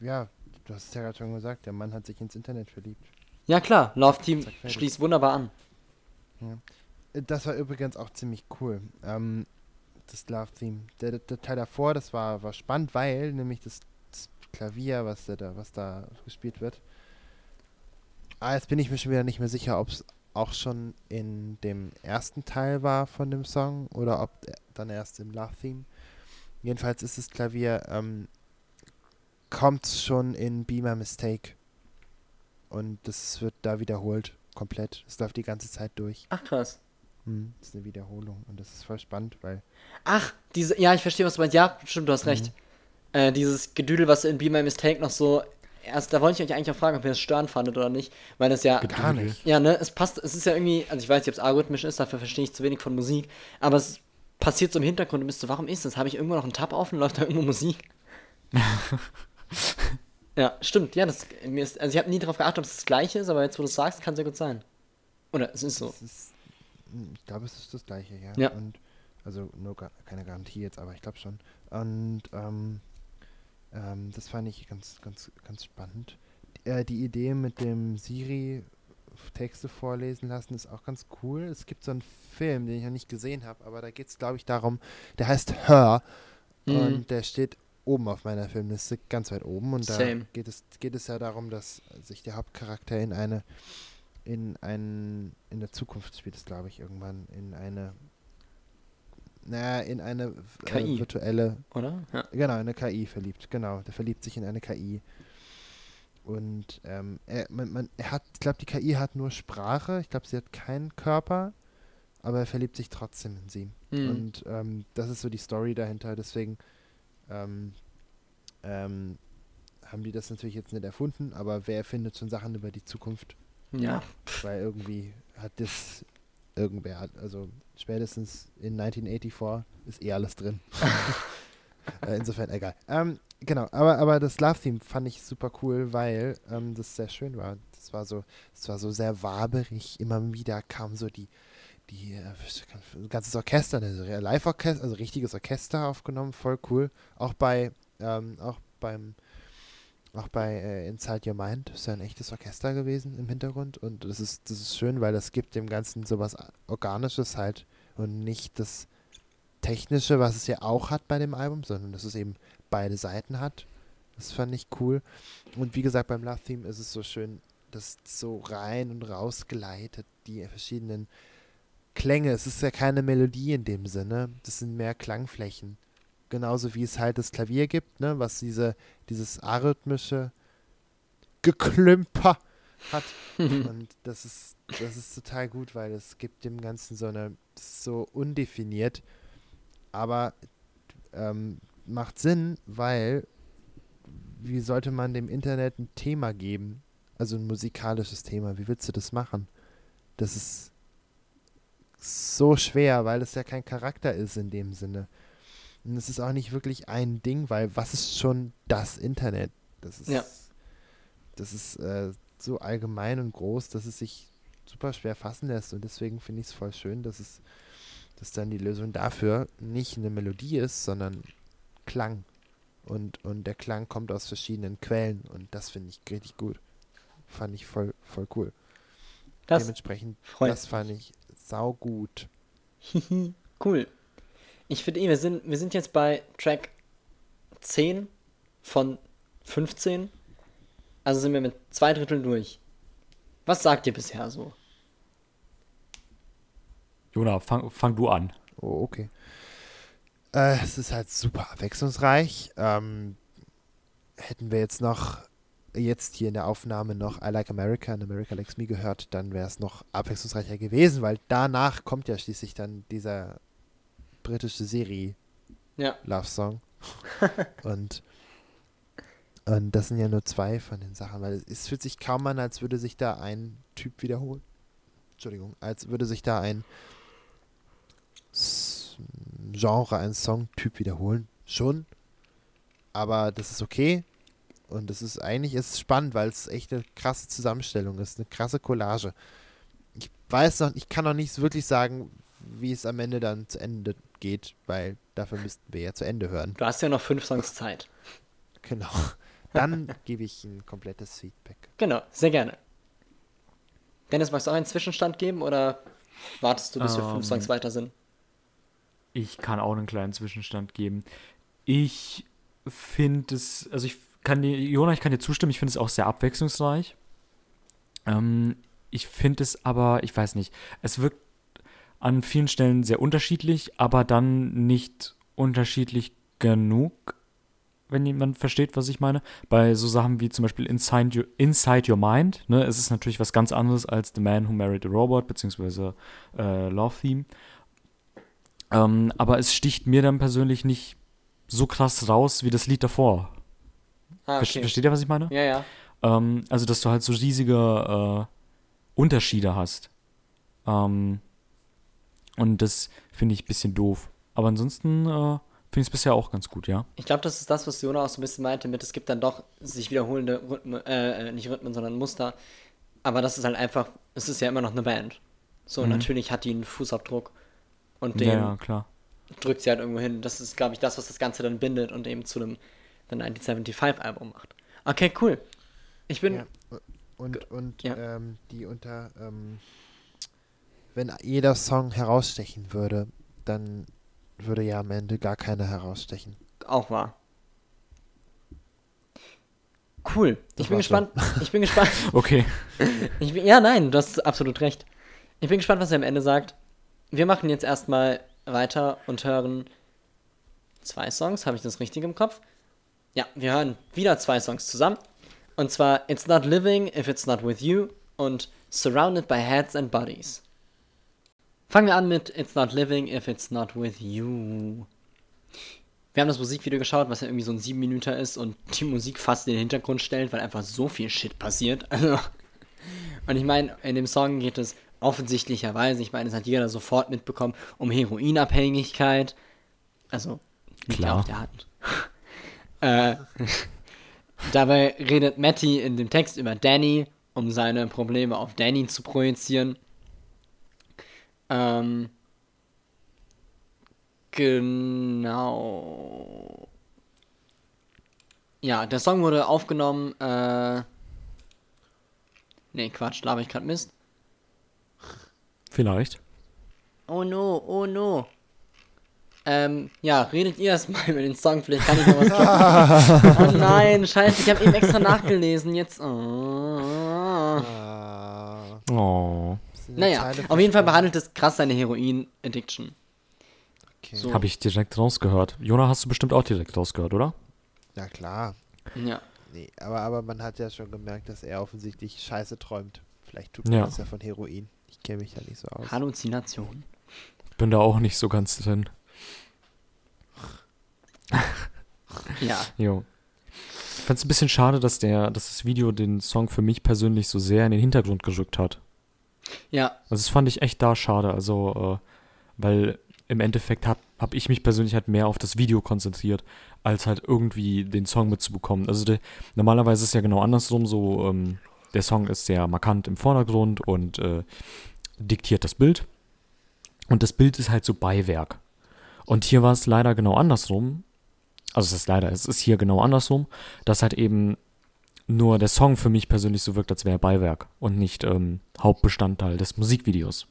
ja, du hast es ja gerade schon gesagt, der Mann hat sich ins Internet verliebt. Ja klar, Love Team schließt wunderbar an. Äh, Das war übrigens auch ziemlich cool. Ähm, das Love-Theme. Der, der, der Teil davor, das war, war spannend, weil nämlich das Klavier, was da, was da gespielt wird. Ah, jetzt bin ich mir schon wieder nicht mehr sicher, ob es auch schon in dem ersten Teil war von dem Song oder ob dann erst im Love-Theme. Jedenfalls ist das Klavier, ähm, kommt schon in Be My Mistake. Und das wird da wiederholt, komplett. Es läuft die ganze Zeit durch. Ach, krass. Hm, das ist eine Wiederholung und das ist voll spannend, weil. Ach, diese, ja, ich verstehe, was du meinst. Ja, stimmt, du hast recht. Äh, dieses Gedüdel, was in Be My Mistake noch so. Erst, da wollte ich euch eigentlich auch fragen, ob ihr das störend fandet oder nicht. Weil das ja. Gar nicht. Ja, ne, es passt, es ist ja irgendwie, also ich weiß nicht, ob es algorithmisch ist, dafür verstehe ich zu wenig von Musik, aber es passiert so im Hintergrund und bist so, warum ist das? Habe ich irgendwo noch einen Tab offen, läuft da irgendwo Musik? ja, stimmt, ja, das, mir ist, also ich habe nie darauf geachtet, ob es das gleiche ist, aber jetzt, wo du es sagst, kann es ja gut sein. Oder es ist so. Ist, hm, ich glaube, es ist das gleiche, ja. Ja. Und, also nur gar, keine Garantie jetzt, aber ich glaube schon. Und ähm, ähm, das fand ich ganz, ganz, ganz spannend. Die, äh, die Idee mit dem Siri Texte vorlesen lassen ist auch ganz cool. Es gibt so einen Film, den ich noch nicht gesehen habe, aber da geht es, glaube ich, darum, der heißt Her Mhm. und der steht oben auf meiner Filmliste, ganz weit oben. Und da Same. geht es, geht es ja darum, dass sich der Hauptcharakter in eine, in ein, in der Zukunft spielt es, glaube ich, irgendwann, in eine, naja, in eine äh, KI. virtuelle, Oder? Ja. genau, in eine KI verliebt, genau. Der verliebt sich in eine KI. Und ähm, er, man, man, er hat, ich glaube, die KI hat nur Sprache, ich glaube, sie hat keinen Körper, aber er verliebt sich trotzdem in sie. Mhm. Und ähm, das ist so die Story dahinter. Deswegen ähm, ähm, haben die das natürlich jetzt nicht erfunden, aber wer erfindet schon Sachen über die Zukunft? Ja. Weil irgendwie hat das irgendwer, hat- also spätestens in 1984 ist eh alles drin. äh, insofern egal. Ähm, genau, aber, aber das Love-Theme fand ich super cool, weil ähm, das sehr schön war. Das war so, das war so sehr waberig. Immer wieder kam so die, die äh, ein ganzes Orchester, also Live-Orchester, also richtiges Orchester aufgenommen, voll cool. Auch bei, ähm, auch beim auch bei äh, Inside Your Mind ist ja ein echtes Orchester gewesen im Hintergrund und das ist, das ist schön, weil das gibt dem Ganzen sowas Organisches halt und nicht das Technische, was es ja auch hat bei dem Album, sondern dass es eben beide Seiten hat. Das fand ich cool. Und wie gesagt, beim Love Theme ist es so schön, dass so rein und raus gleitet, die verschiedenen Klänge. Es ist ja keine Melodie in dem Sinne, das sind mehr Klangflächen. Genauso wie es halt das Klavier gibt, ne, was diese, dieses arrhythmische Geklümper hat. Und das ist, das ist total gut, weil es gibt dem Ganzen so eine, so undefiniert, aber ähm, macht Sinn, weil wie sollte man dem Internet ein Thema geben? Also ein musikalisches Thema. Wie willst du das machen? Das ist so schwer, weil es ja kein Charakter ist in dem Sinne. Und es ist auch nicht wirklich ein Ding, weil was ist schon das Internet? Das ist, Ja. das ist äh, so allgemein und groß, dass es sich super schwer fassen lässt. Und deswegen finde ich es voll schön, dass es dass dann die Lösung dafür nicht eine Melodie ist, sondern Klang. Und, und der Klang kommt aus verschiedenen Quellen und das finde ich richtig gut. Fand ich voll, voll cool. Das Dementsprechend, das fand ich saugut. Cool. Ich finde eh, wir sind, wir sind jetzt bei Track 10 von 15. Also sind wir mit zwei Dritteln durch. Was sagt ihr bisher so? Jona, fang, fang du an. Oh, okay. Äh, es ist halt super abwechslungsreich. Ähm, hätten wir jetzt noch, jetzt hier in der Aufnahme noch I Like America und America Likes Me gehört, dann wäre es noch abwechslungsreicher gewesen, weil danach kommt ja schließlich dann dieser britische Serie Ja. Love Song. und, und das sind ja nur zwei von den Sachen, weil es fühlt sich kaum an, als würde sich da ein Typ wiederholen. Entschuldigung, als würde sich da ein Genre, ein Songtyp wiederholen. Schon. Aber das ist okay. Und das ist eigentlich ist es spannend, weil es echt eine krasse Zusammenstellung ist, eine krasse Collage. Ich weiß noch, ich kann noch nicht wirklich sagen, wie es am Ende dann zu Ende geht, weil dafür müssten wir ja zu Ende hören. Du hast ja noch fünf Songs Zeit. Genau. Dann gebe ich ein komplettes Feedback. Genau, sehr gerne. Dennis, magst du auch einen Zwischenstand geben oder wartest du, bis wir Ähm. fünf Songs weiter sind? Ich kann auch einen kleinen Zwischenstand geben. Ich finde es, also ich kann dir, Jona, ich kann dir zustimmen, ich finde es auch sehr abwechslungsreich. Ähm, ich finde es aber, ich weiß nicht, es wirkt an vielen Stellen sehr unterschiedlich, aber dann nicht unterschiedlich genug, wenn jemand versteht, was ich meine. Bei so Sachen wie zum Beispiel Inside Your, Inside Your Mind, ne, es ist natürlich was ganz anderes als The Man Who Married a Robot, beziehungsweise äh, Love Theme. Ähm, aber es sticht mir dann persönlich nicht so krass raus wie das Lied davor. Ah, Verste- Versteht ihr, was ich meine? Ja, ja. Ähm, also, dass du halt so riesige äh, Unterschiede hast. Ähm, und das finde ich ein bisschen doof. Aber ansonsten äh, finde ich es bisher auch ganz gut, ja. Ich glaube, das ist das, was Jona auch so ein bisschen meinte mit, es gibt dann doch sich wiederholende Rhythmen, äh, äh, nicht Rhythmen, sondern Muster. Aber das ist halt einfach, es ist ja immer noch eine Band. So, Mhm. natürlich hat die einen Fußabdruck. Und den Ja, ja, klar. drückt sie halt irgendwo hin. Das ist, glaube ich, das, was das Ganze dann bindet und eben zu einem The 1975-Album macht. Okay, cool. Ich bin. Ja. Und, und Ja. ähm, die unter, ähm, wenn jeder Song herausstechen würde, dann würde ja am Ende gar keiner herausstechen. Auch wahr. Cool. Das ich bin war's schon. gespannt. Ich bin gespannt. Okay. Bin, ja, nein, du hast absolut recht. Ich bin gespannt, was er am Ende sagt. Wir machen jetzt erstmal weiter und hören zwei Songs. Habe ich das richtig im Kopf? Ja, wir hören wieder zwei Songs zusammen. Und zwar It's Not Living If It's Not With You und Surrounded by Heads and Bodies. Fangen wir an mit It's Not Living If It's Not With You. Wir haben das Musikvideo geschaut, was ja irgendwie so ein 7 Minuten ist und die Musik fast in den Hintergrund stellt, weil einfach so viel Shit passiert. Also, und ich meine, in dem Song geht es offensichtlicherweise, ich meine, das hat jeder sofort mitbekommen, um Heroinabhängigkeit. Also, Klar. auf der Hand. äh, dabei redet Matty in dem Text über Danny, um seine Probleme auf Danny zu projizieren. Ähm, genau. Ja, der Song wurde aufgenommen, äh. Nee, Quatsch, laber ich grad Mist. Vielleicht. Oh no, oh no. Ähm, ja, redet ihr erstmal über den Song, vielleicht kann ich noch was droppen. oh nein, scheiße, ich habe eben extra nachgelesen, jetzt. Oh. Oh. Naja, Zeile auf jeden Fall behandelt es krass seine Heroin-Addiction. Okay. So. Habe ich direkt rausgehört. Jona, hast du bestimmt auch direkt rausgehört, oder? Ja, klar. Ja. Nee, aber, aber man hat ja schon gemerkt, dass er offensichtlich Scheiße träumt. Vielleicht tut Ja. man das ja von Heroin. Ich kenne mich da nicht so aus. Halluzination. Bin da auch nicht so ganz drin. Ja. Jo. Ich fand es ein bisschen schade, dass, der, dass das Video den Song für mich persönlich so sehr in den Hintergrund gerückt hat. Ja, Also das fand ich echt da schade. Also, äh, weil im Endeffekt habe hab ich mich persönlich halt mehr auf das Video konzentriert, als halt irgendwie den Song mitzubekommen. Also der, normalerweise ist es ja genau andersrum, so ähm, der Song ist sehr markant im Vordergrund und äh, diktiert das Bild. Und das Bild ist halt so Beiwerk. Und hier war es leider genau andersrum. Also es ist leider, es ist hier genau andersrum, dass halt eben nur der Song für mich persönlich so wirkt, als wäre er Beiwerk und nicht ähm, Hauptbestandteil des Musikvideos.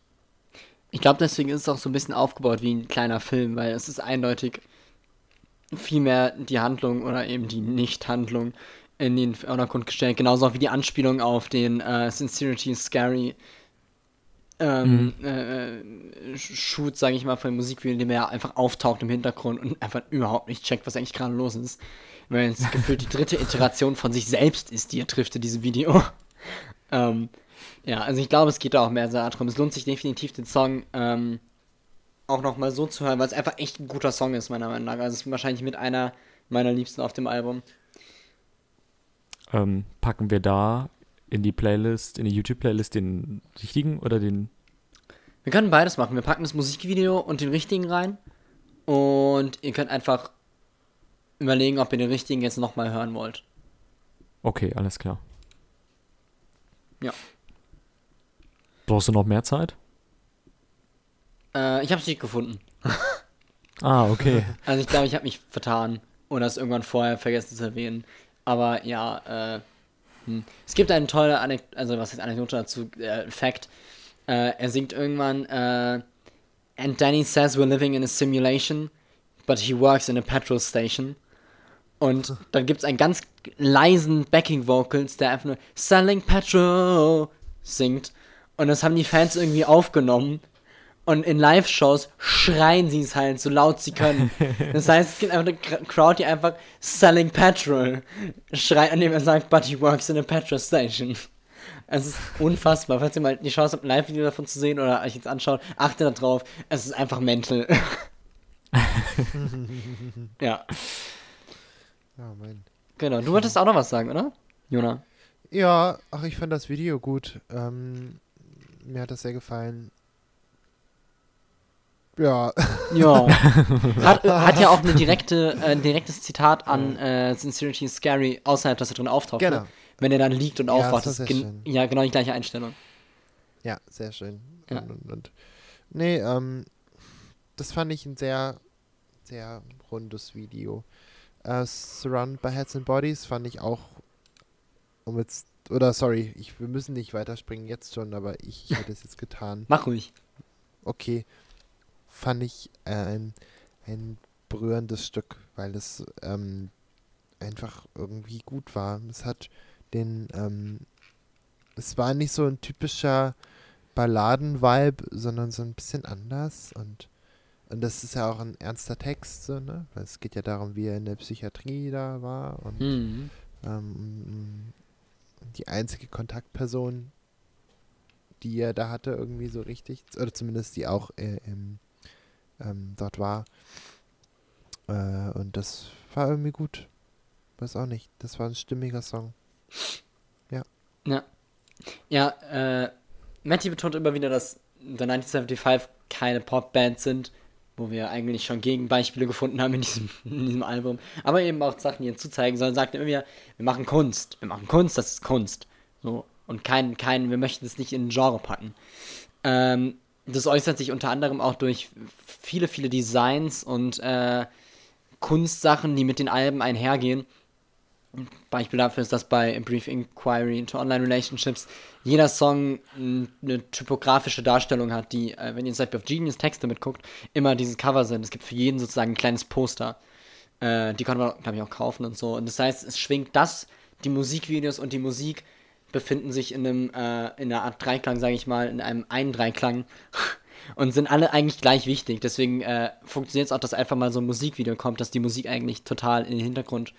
ich glaube, deswegen ist es auch so ein bisschen aufgebaut wie ein kleiner Film, weil es ist eindeutig viel mehr die Handlung oder eben die Nicht-Handlung in den Vordergrund gestellt. Genauso wie die Anspielung auf den äh, Sincerity is Scary ähm, äh, äh, Shoot, sage ich mal, von dem Musikvideo, in dem er einfach auftaucht im Hintergrund und einfach überhaupt nicht checkt, was eigentlich gerade los ist. Weil es gefühlt die dritte Iteration von sich selbst ist, die er trifft in diesem Video. ähm, ja, also ich glaube, es geht da auch mehr so darum. Es lohnt sich definitiv, den Song ähm, auch nochmal so zu hören, weil es einfach echt ein guter Song ist, meiner Meinung nach. Also es ist wahrscheinlich mit einer meiner Liebsten auf dem Album. Ähm, packen wir da in die Playlist, in die YouTube-Playlist den richtigen oder den. Wir können beides machen. Wir packen das Musikvideo und den richtigen rein. Und ihr könnt einfach überlegen, ob ihr den richtigen jetzt nochmal hören wollt. Okay, alles klar. Ja. Brauchst du noch mehr Zeit? Äh, ich habe es nicht gefunden. Ah, okay. Also ich glaube, ich habe mich vertan oder es irgendwann vorher vergessen zu erwähnen. Aber ja, äh, hm. es gibt eine tolle Anekdote, also was heißt Anekdote dazu, äh, Fact. Äh, er singt irgendwann, äh, And Danny says we're living in a simulation, but he works in a petrol station. Und dann gibt es einen ganz leisen Backing Vocals, der einfach nur Selling Petrol singt. Und das haben die Fans irgendwie aufgenommen. Und in Live-Shows schreien sie es halt so laut sie können. Das heißt, es gibt einfach eine Crowd, die einfach Selling Petrol schreit, an dem er sagt, but he works in a petrol station. Es ist unfassbar. Falls ihr mal die Chance habt, ein Live-Video davon zu sehen oder euch jetzt anschaut, achtet da drauf. Es ist einfach mental. ja, Ja, mein. genau. Du wolltest auch noch was sagen, oder? Jona. Ja, ach, ich fand das Video gut. Ähm, mir hat das sehr gefallen. Ja, Ja. hat, hat ja auch eine direkte, äh, ein direktes Zitat an äh, Sincerity is Scary außerhalb, dass er drin auftaucht. Genau. Ne? Wenn er dann liegt und Ja, aufwacht. das Das ist gen- schön. ja, genau die gleiche Einstellung. ja, sehr schön. Ja. Und, und, und. Nee, ähm, das fand ich ein sehr, sehr rundes Video. Äh, Surrounded by Heads and Bodies fand ich auch, um jetzt, oder sorry, ich, wir müssen nicht weiterspringen jetzt schon, aber ich hätte es jetzt getan. Mach ruhig. okay, fand ich äh, ein, ein berührendes Stück, weil es ähm, einfach irgendwie gut war. Es hat den, ähm, es war nicht so ein typischer Balladen-Vibe, sondern so ein bisschen anders und und das ist ja auch ein ernster Text, so, ne? Weil es geht ja darum, wie er in der Psychiatrie da war und Mhm. ähm, die einzige Kontaktperson, die er da hatte, irgendwie so richtig, oder zumindest die auch äh, im, ähm, dort war. Äh, und das war irgendwie gut. Weiß auch nicht. Das war ein stimmiger Song. Ja. Ja, äh, Matty betont immer wieder, dass The 1975 keine Popband sind, wo wir eigentlich schon Gegenbeispiele gefunden haben in diesem, in diesem Album. Aber eben auch Sachen, die zuzeigen sollen, sagt er immer wieder, wir machen Kunst. Wir machen Kunst, das ist Kunst. So. Und kein, kein, wir möchten es nicht in ein Genre packen. Ähm, das äußert sich unter anderem auch durch viele, viele Designs und äh, Kunstsachen, die mit den Alben einhergehen. Beispiel dafür ist, dass bei A Brief Inquiry into Online Relationships jeder Song eine typografische Darstellung hat, die, äh, wenn ihr zum Beispiel auf Genius Texte mitguckt, immer dieses Cover sind. Es gibt für jeden sozusagen ein kleines Poster. Äh, die kann man, glaube ich, auch kaufen und so. Und das heißt, es schwingt das, die Musikvideos und die Musik befinden sich in einem, äh, in einer Art Dreiklang, sage ich mal, in einem einen Dreiklang und sind alle eigentlich gleich wichtig. Deswegen äh, funktioniert es auch, dass einfach mal so ein Musikvideo kommt, dass die Musik eigentlich total in den Hintergrund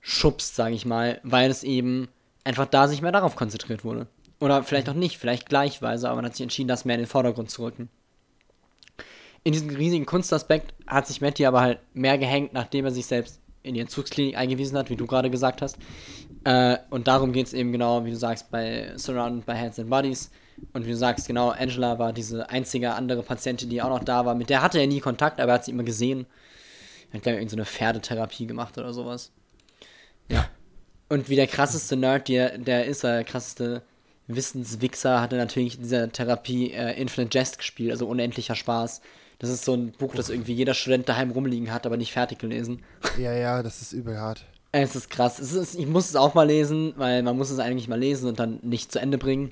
schubst, sage ich mal, weil es eben einfach da sich mehr darauf konzentriert wurde. Oder vielleicht auch nicht, vielleicht gleichweise, aber man hat sich entschieden, das mehr in den Vordergrund zu rücken. In diesem riesigen Kunstaspekt hat sich Matty aber halt mehr gehängt, nachdem er sich selbst in die Entzugsklinik eingewiesen hat, wie du gerade gesagt hast. Äh, und darum geht es eben genau, wie du sagst, bei Surrounded by Heads and Bodies. Und wie du sagst, genau, Angela war diese einzige andere Patientin, die auch noch da war. Mit der hatte er nie Kontakt, aber er hat sie immer gesehen. Er hat, glaube ich, irgendeine so Pferdetherapie gemacht oder sowas. Ja. Und wie der krasseste Nerd, der, der ist, der krasseste Wissenswichser, hat er natürlich in dieser Therapie äh, Infinite Jest gespielt, also unendlicher Spaß. Das ist so ein Buch, das irgendwie jeder Student daheim rumliegen hat, aber nicht fertig gelesen. Ja, ja, das ist übel hart. Es ist krass. Es ist, ich muss es auch mal lesen, weil man muss es eigentlich mal lesen und dann nicht zu Ende bringen.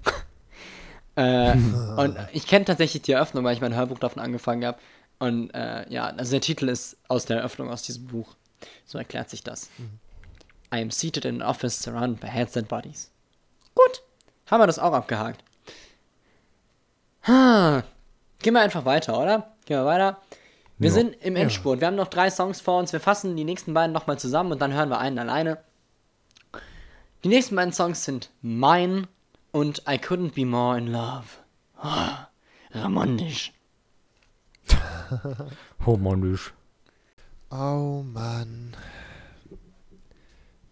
äh, und ich kenne tatsächlich die Eröffnung, weil ich mein Hörbuch davon angefangen habe. Und äh, ja, also der Titel ist aus der Eröffnung aus diesem Buch. So erklärt sich das. I am seated in an office surrounded by heads and bodies. Gut, haben wir das auch abgehakt. Ha. Gehen wir einfach weiter, oder? Gehen wir weiter. Wir Ja. sind im Endspurt. Wir haben noch drei Songs vor uns. Wir fassen die nächsten beiden nochmal zusammen und dann hören wir einen alleine. Die nächsten beiden Songs sind Mine und I Couldn't Be More in Love. Ah, Ramondisch. Harmonisch. Oh Mann.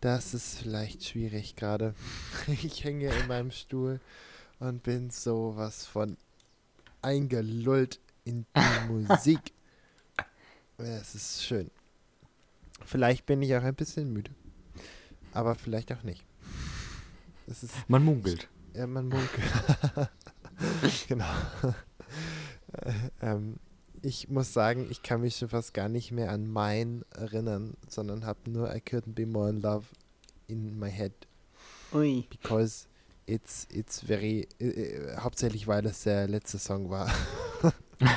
Das ist vielleicht schwierig gerade. Ich hänge in meinem Stuhl und bin sowas von eingelullt in die Musik. Es ist schön. Vielleicht bin ich auch ein bisschen müde. Aber vielleicht auch nicht. Ist Man munkelt. ja, man munkelt. genau. Äh, ähm, ich muss sagen, ich kann mich schon fast gar nicht mehr an mein erinnern, sondern habe nur I couldn't be more in love in my head Ui. because it's it's very äh, äh, hauptsächlich weil es der letzte Song war.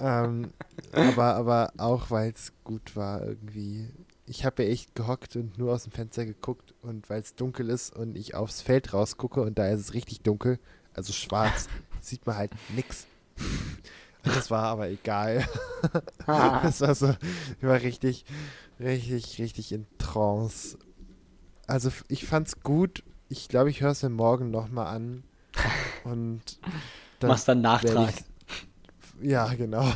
ähm, aber, aber auch, weil es gut war irgendwie. Ich habe ja echt gehockt und nur aus dem Fenster geguckt und weil es dunkel ist und ich aufs Feld rausgucke und da ist es richtig dunkel, also schwarz, sieht man halt nix. Das war aber egal. das war so, ich war richtig, richtig, richtig in Trance. Also ich fand's gut. Ich glaube, ich höre es mir morgen nochmal an. Und dann Machst dann Nachtrag. ich- Ja, genau.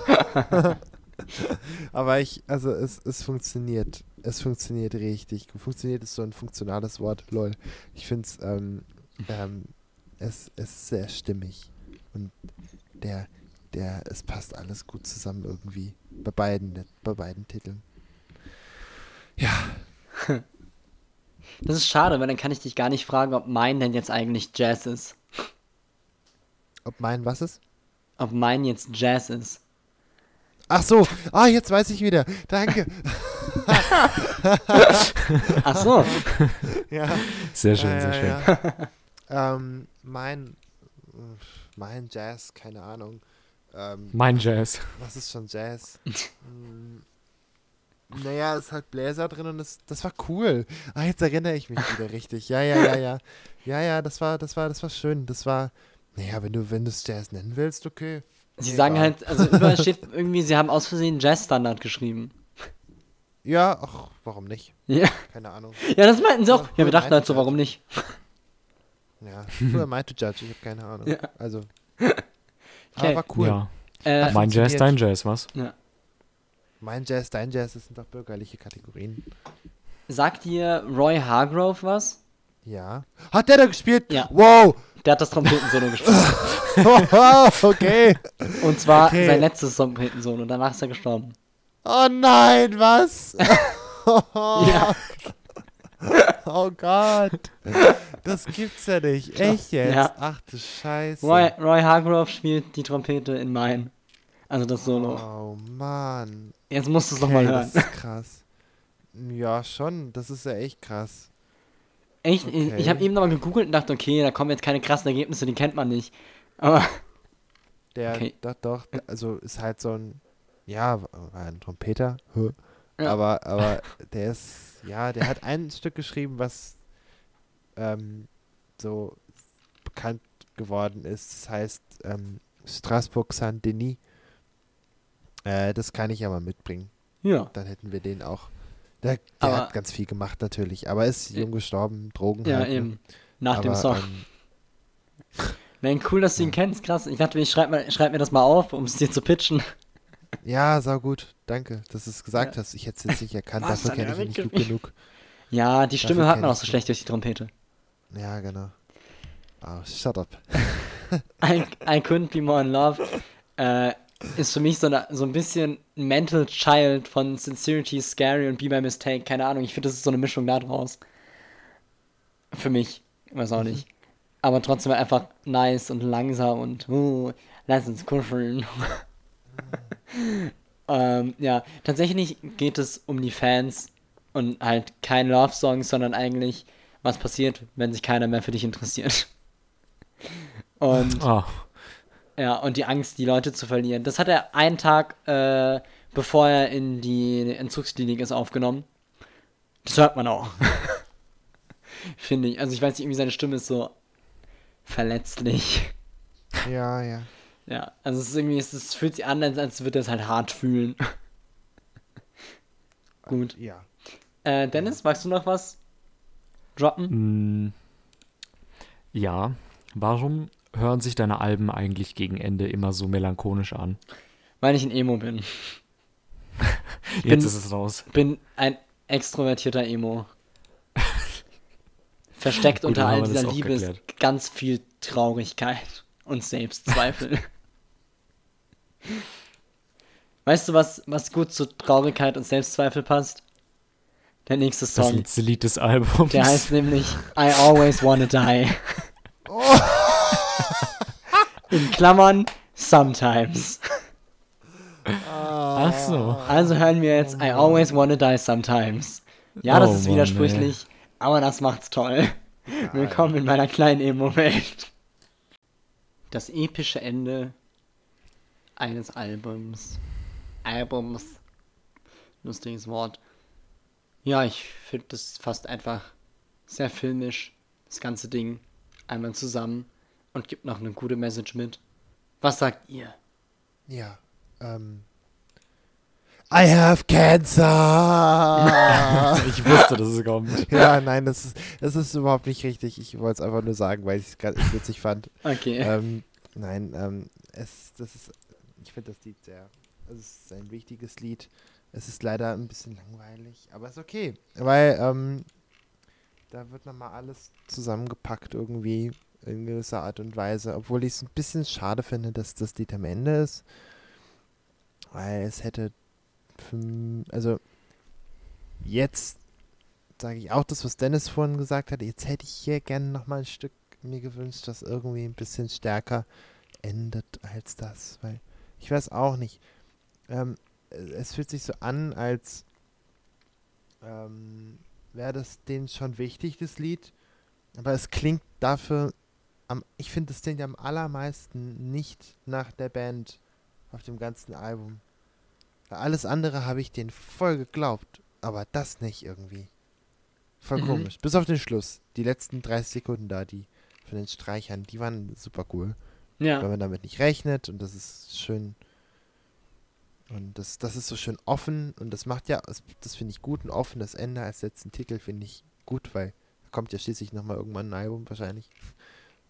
aber ich, also es, es funktioniert. Es funktioniert richtig. Funktioniert ist so ein funktionales Wort, lol. Ich finde ähm, ähm, es, es ist sehr stimmig. Und der, der, es passt alles gut zusammen irgendwie. Bei beiden, bei beiden Titeln. Ja, Das ist schade, weil dann kann ich dich gar nicht fragen, ob mein denn jetzt eigentlich Jazz ist. ob mein was ist? Ob mein jetzt Jazz ist. Ach so, ah, jetzt weiß ich wieder. Danke. Ach so. Ja. Sehr schön, ja, sehr schön. ja, ja. ähm, mein, mein Jazz, keine Ahnung. Ähm, Mein Jazz. was ist schon Jazz? Hm, naja, es ist halt Bläser drin und das, das war cool. Ah, jetzt erinnere ich mich wieder richtig. Ja, ja, ja, ja. Ja, ja, das war, das war, das war schön. Das war, naja, wenn du, wenn du es Jazz nennen willst, okay. Sie Mir sagen halt, also überall steht irgendwie, sie haben aus Versehen Jazz-Standard geschrieben. Ja, ach, warum nicht? Ja. Keine Ahnung. ja, das meinten sie auch. Ja, Ja, wir dachten halt so, warum nicht? Ja, who am I to judge? Ich habe keine Ahnung. Ja. Also. Okay. Aber war cool. Ja. Äh, Mein Jazz, dein Jazz, was? Mein Jazz, dein Jazz, das sind doch bürgerliche Kategorien. sagt dir Roy Hargrove was? Ja. Hat der da gespielt? Ja. Wow! Der hat das Trompetensolo gespielt. Wow, okay. Und zwar Okay. sein letztes Trompetensolo. Danach ist er gestorben. Oh nein, was? Ja. Oh Gott. Das gibt's ja nicht. Echt jetzt? Ja. Ach du Scheiße. Roy, Roy Hargrove spielt die Trompete in Mine. Also das Solo. Oh Mann. Jetzt musst du es Okay, nochmal hören. das ist krass. Ja, schon. Das ist ja echt krass. Echt, ich, ich okay. habe eben nochmal gegoogelt und dachte, okay, da kommen jetzt keine krassen Ergebnisse, die kennt man nicht. Aber Der, Okay. doch, doch, also ist halt so ein, ja, ein Trompeter, hä? Ja. aber, aber der ist, ja, der hat ein Stück geschrieben, was ähm, so bekannt geworden ist. Das heißt ähm, Strasbourg Saint-Denis. Äh, das kann ich ja mal mitbringen. ja. Dann hätten wir den auch. Der, der hat ganz viel gemacht natürlich, aber ist jung gestorben, Drogen Ja, halt, ne? eben. Nach dem Aber, Song. ähm, Nein, cool, dass du ihn kennst, krass. Ich dachte, ich schreib, mal, schreib mir das mal auf, um es dir zu pitchen. Ja, sau gut. Danke, dass du es gesagt Ja. hast. Ich hätte es jetzt nicht erkannt. Was, Dafür kenne ich ihn nicht gut genug. Ja, die Stimme Dafür hört man auch so schlecht durch die Trompete. Ja, genau. Oh, shut up. I, I couldn't be more in love äh, ist für mich so, eine, so ein bisschen Mental Child von Sincerity, Scary und Be My Mistake. Keine Ahnung, ich finde, das ist so eine Mischung da draus. Für mich. Weiß auch nicht. Aber trotzdem einfach nice und langsam und uh, lass uns kuscheln. ähm, ja, tatsächlich geht es um die Fans und halt kein Love-Song, sondern eigentlich, was passiert, wenn sich keiner mehr für dich interessiert. Und Ah, ja, und die Angst, die Leute zu verlieren. Das hat er einen Tag, äh, bevor er in die Entzugsklinik ist, aufgenommen. Das hört man auch. Finde ich. Also ich weiß nicht, irgendwie seine Stimme ist so verletzlich. Ja, ja. Ja, also es ist irgendwie, es, es fühlt sich an, als, als würde er es halt hart fühlen. Gut. Ja. Äh, Dennis, magst du noch was droppen? mh, ja. Warum hören sich deine Alben eigentlich gegen Ende immer so melancholisch an? Weil ich ein Emo bin. Jetzt bin- ist es raus. Bin ein extrovertierter Emo. Versteckt Gut, unter all dieser Liebe ist ganz viel Traurigkeit und Selbstzweifel. weißt du, was, was gut zu Traurigkeit und Selbstzweifel passt? Der nächste Das Song. letzte Lied des Albums. Der heißt nämlich I Always Wanna Die. In Klammern, sometimes. Ach so. Also hören wir jetzt I Always Wanna Die Sometimes. Ja, das Oh ist Mann, widersprüchlich, aber das macht's toll. Willkommen in meiner kleinen Emo-Welt. das epische Ende eines Albums. Albums. Lustiges Wort. Ja, ich finde das fast einfach sehr filmisch, das ganze Ding einmal zusammen und gibt noch eine gute Message mit. Was sagt ihr? Ja. Ähm. I have cancer! Ich wusste, dass es kommt. ja, nein, das ist, das ist überhaupt nicht richtig. Ich wollte es einfach nur sagen, weil ich es gerade witzig fand. Okay. Ähm, nein, ähm, es, das ist, ich finde das Lied sehr, es ist ein wichtiges Lied. Es ist leider ein bisschen langweilig, aber ist okay, weil ähm, da wird nochmal alles zusammengepackt irgendwie in gewisser Art und Weise, obwohl ich es ein bisschen schade finde, dass das Lied am Ende ist, weil es hätte, also jetzt sage ich auch das, was Dennis vorhin gesagt hat, jetzt hätte ich hier gerne nochmal ein Stück mir gewünscht, das irgendwie ein bisschen stärker endet als das, weil ich weiß auch nicht. Ähm, es fühlt sich so an, als ähm, wäre das denen schon wichtig, das Lied, aber es klingt dafür, am, ich finde, es klingt am allermeisten nicht nach der Band auf dem ganzen Album. Alles andere habe ich denen voll geglaubt, aber das nicht irgendwie. Voll Mhm. komisch. Bis auf den Schluss. Die letzten 30 Sekunden da, die von den Streichern, die waren super cool. Wenn ja. man damit nicht rechnet und das ist schön. Und das, das ist so schön offen und das macht ja, das, finde ich gut und offen. Das Ende als letzten Titel finde ich gut, weil da kommt ja schließlich nochmal irgendwann ein Album wahrscheinlich.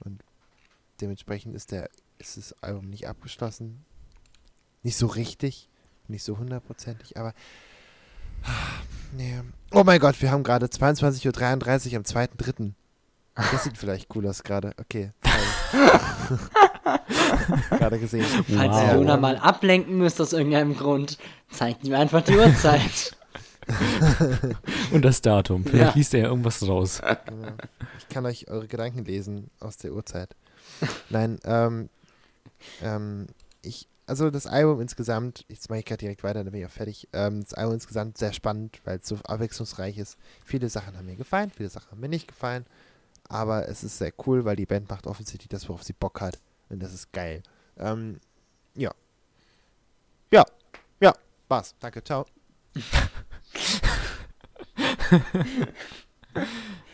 Und dementsprechend ist der, ist das Album nicht abgeschlossen. Nicht so richtig, nicht so hundertprozentig, aber. ah, Nee. Oh mein Gott, wir haben gerade 22.33 Uhr am 2.3. Das sieht vielleicht cool aus gerade. Okay. gerade gesehen. Falls Wow. ihr Luna mal ablenken müsst aus irgendeinem Grund, zeigt ihm einfach die Uhrzeit. Und das Datum. Vielleicht Ja. liest er ja irgendwas raus. Genau. Ich kann euch eure Gedanken lesen aus der Uhrzeit. Nein, ähm, ähm, ich, also das Album insgesamt, jetzt mache ich gerade direkt weiter, dann bin ich auch fertig. Ähm, das Album insgesamt sehr spannend, weil es so abwechslungsreich ist. Viele Sachen haben mir gefallen, viele Sachen haben mir nicht gefallen. Aber es ist sehr cool, weil die Band macht offensichtlich das, worauf sie Bock hat. Und das ist geil. Ähm, ja. Ja. Ja. War's. Danke. Ciao.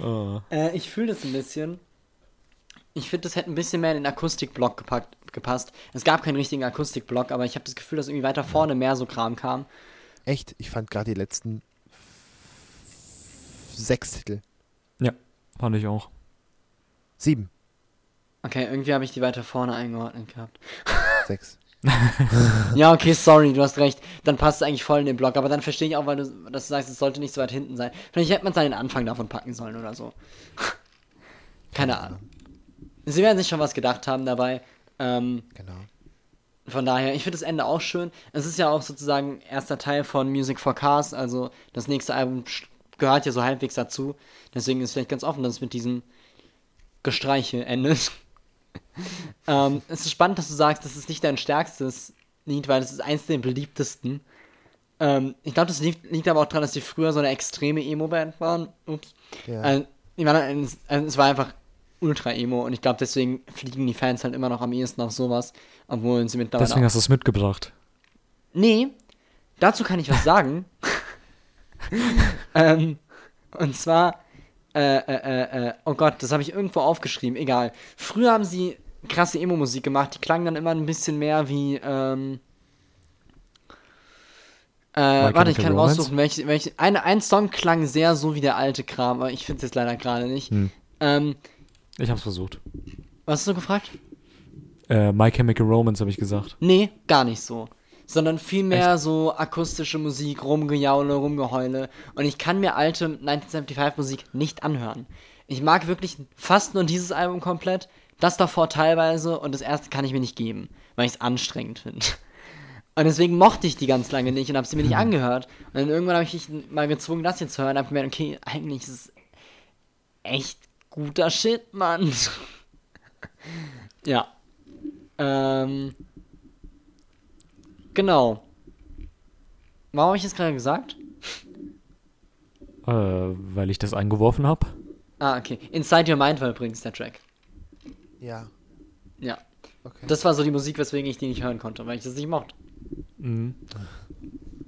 Oh. Äh, ich fühle das ein bisschen. Ich finde, das hätte ein bisschen mehr in den Akustikblock gepackt, gepasst. Es gab keinen richtigen Akustikblock, aber ich habe das Gefühl, dass irgendwie weiter vorne mehr so Kram kam. Echt, ich fand gerade die letzten sechs Titel. Fand ich auch. Sieben. Okay, irgendwie habe ich die weiter vorne eingeordnet gehabt. Sechs. Ja, okay, sorry, du hast recht. Dann passt es eigentlich voll in den Block, aber dann verstehe ich auch, weil du, dass du sagst, es sollte nicht so weit hinten sein. Vielleicht hätte man es an den Anfang davon packen sollen oder so. Keine Ahnung. Sie werden sich schon was gedacht haben dabei. Ähm, Genau. Von daher, ich finde das Ende auch schön. Es ist ja auch sozusagen erster Teil von Music for Cars, also das nächste Album gehört ja so halbwegs dazu. Deswegen ist vielleicht ganz offen, dass es mit diesem Gestreiche endet. ähm, es ist spannend, dass du sagst, das ist nicht dein stärkstes Lied, weil es ist eins der beliebtesten. Ähm, ich glaube, das liegt, liegt aber auch daran, dass die früher so eine extreme Emo-Band waren. Ups. Ja. Also, die waren, ein- also, es war einfach ultra emo und ich glaube, deswegen fliegen die Fans halt immer noch am ehesten auf sowas, obwohl sie mittlerweile Deswegen auch hast du es mitgebracht. Nee, dazu kann ich was sagen. ähm, und zwar, äh, äh, äh, äh, oh Gott, das habe ich irgendwo aufgeschrieben, egal. Früher haben sie krasse Emo-Musik gemacht, die klang dann immer ein bisschen mehr wie, ähm, äh, warte, ich kann Romance? raussuchen, welche, welche, eine, ein Song klang sehr so wie der alte Kram, aber ich finde es jetzt leider gerade nicht. Hm. Ähm, Ich hab's versucht. was hast du gefragt? Äh, My Chemical Romance habe ich gesagt. Nee, gar nicht so. Sondern vielmehr so akustische Musik, Rumgejaule, Rumgeheule. Und ich kann mir alte 1975 Musik nicht anhören. Ich mag wirklich fast nur dieses Album komplett, das davor teilweise und das erste kann ich mir nicht geben, weil ich es anstrengend finde. Und deswegen mochte ich die ganz lange nicht und habe sie mir nicht angehört. Und dann irgendwann habe ich mich mal gezwungen, das hier zu hören und habe gemerkt, okay, eigentlich ist es echt guter Shit, Mann. ja. Ähm. Genau. Warum habe ich das gerade gesagt? Äh, weil ich das eingeworfen habe. Ah, okay. Inside Your Mind war übrigens der Track. Ja. Ja. Okay. Das war so die Musik, weswegen ich die nicht hören konnte, weil ich das nicht mochte. Mhm.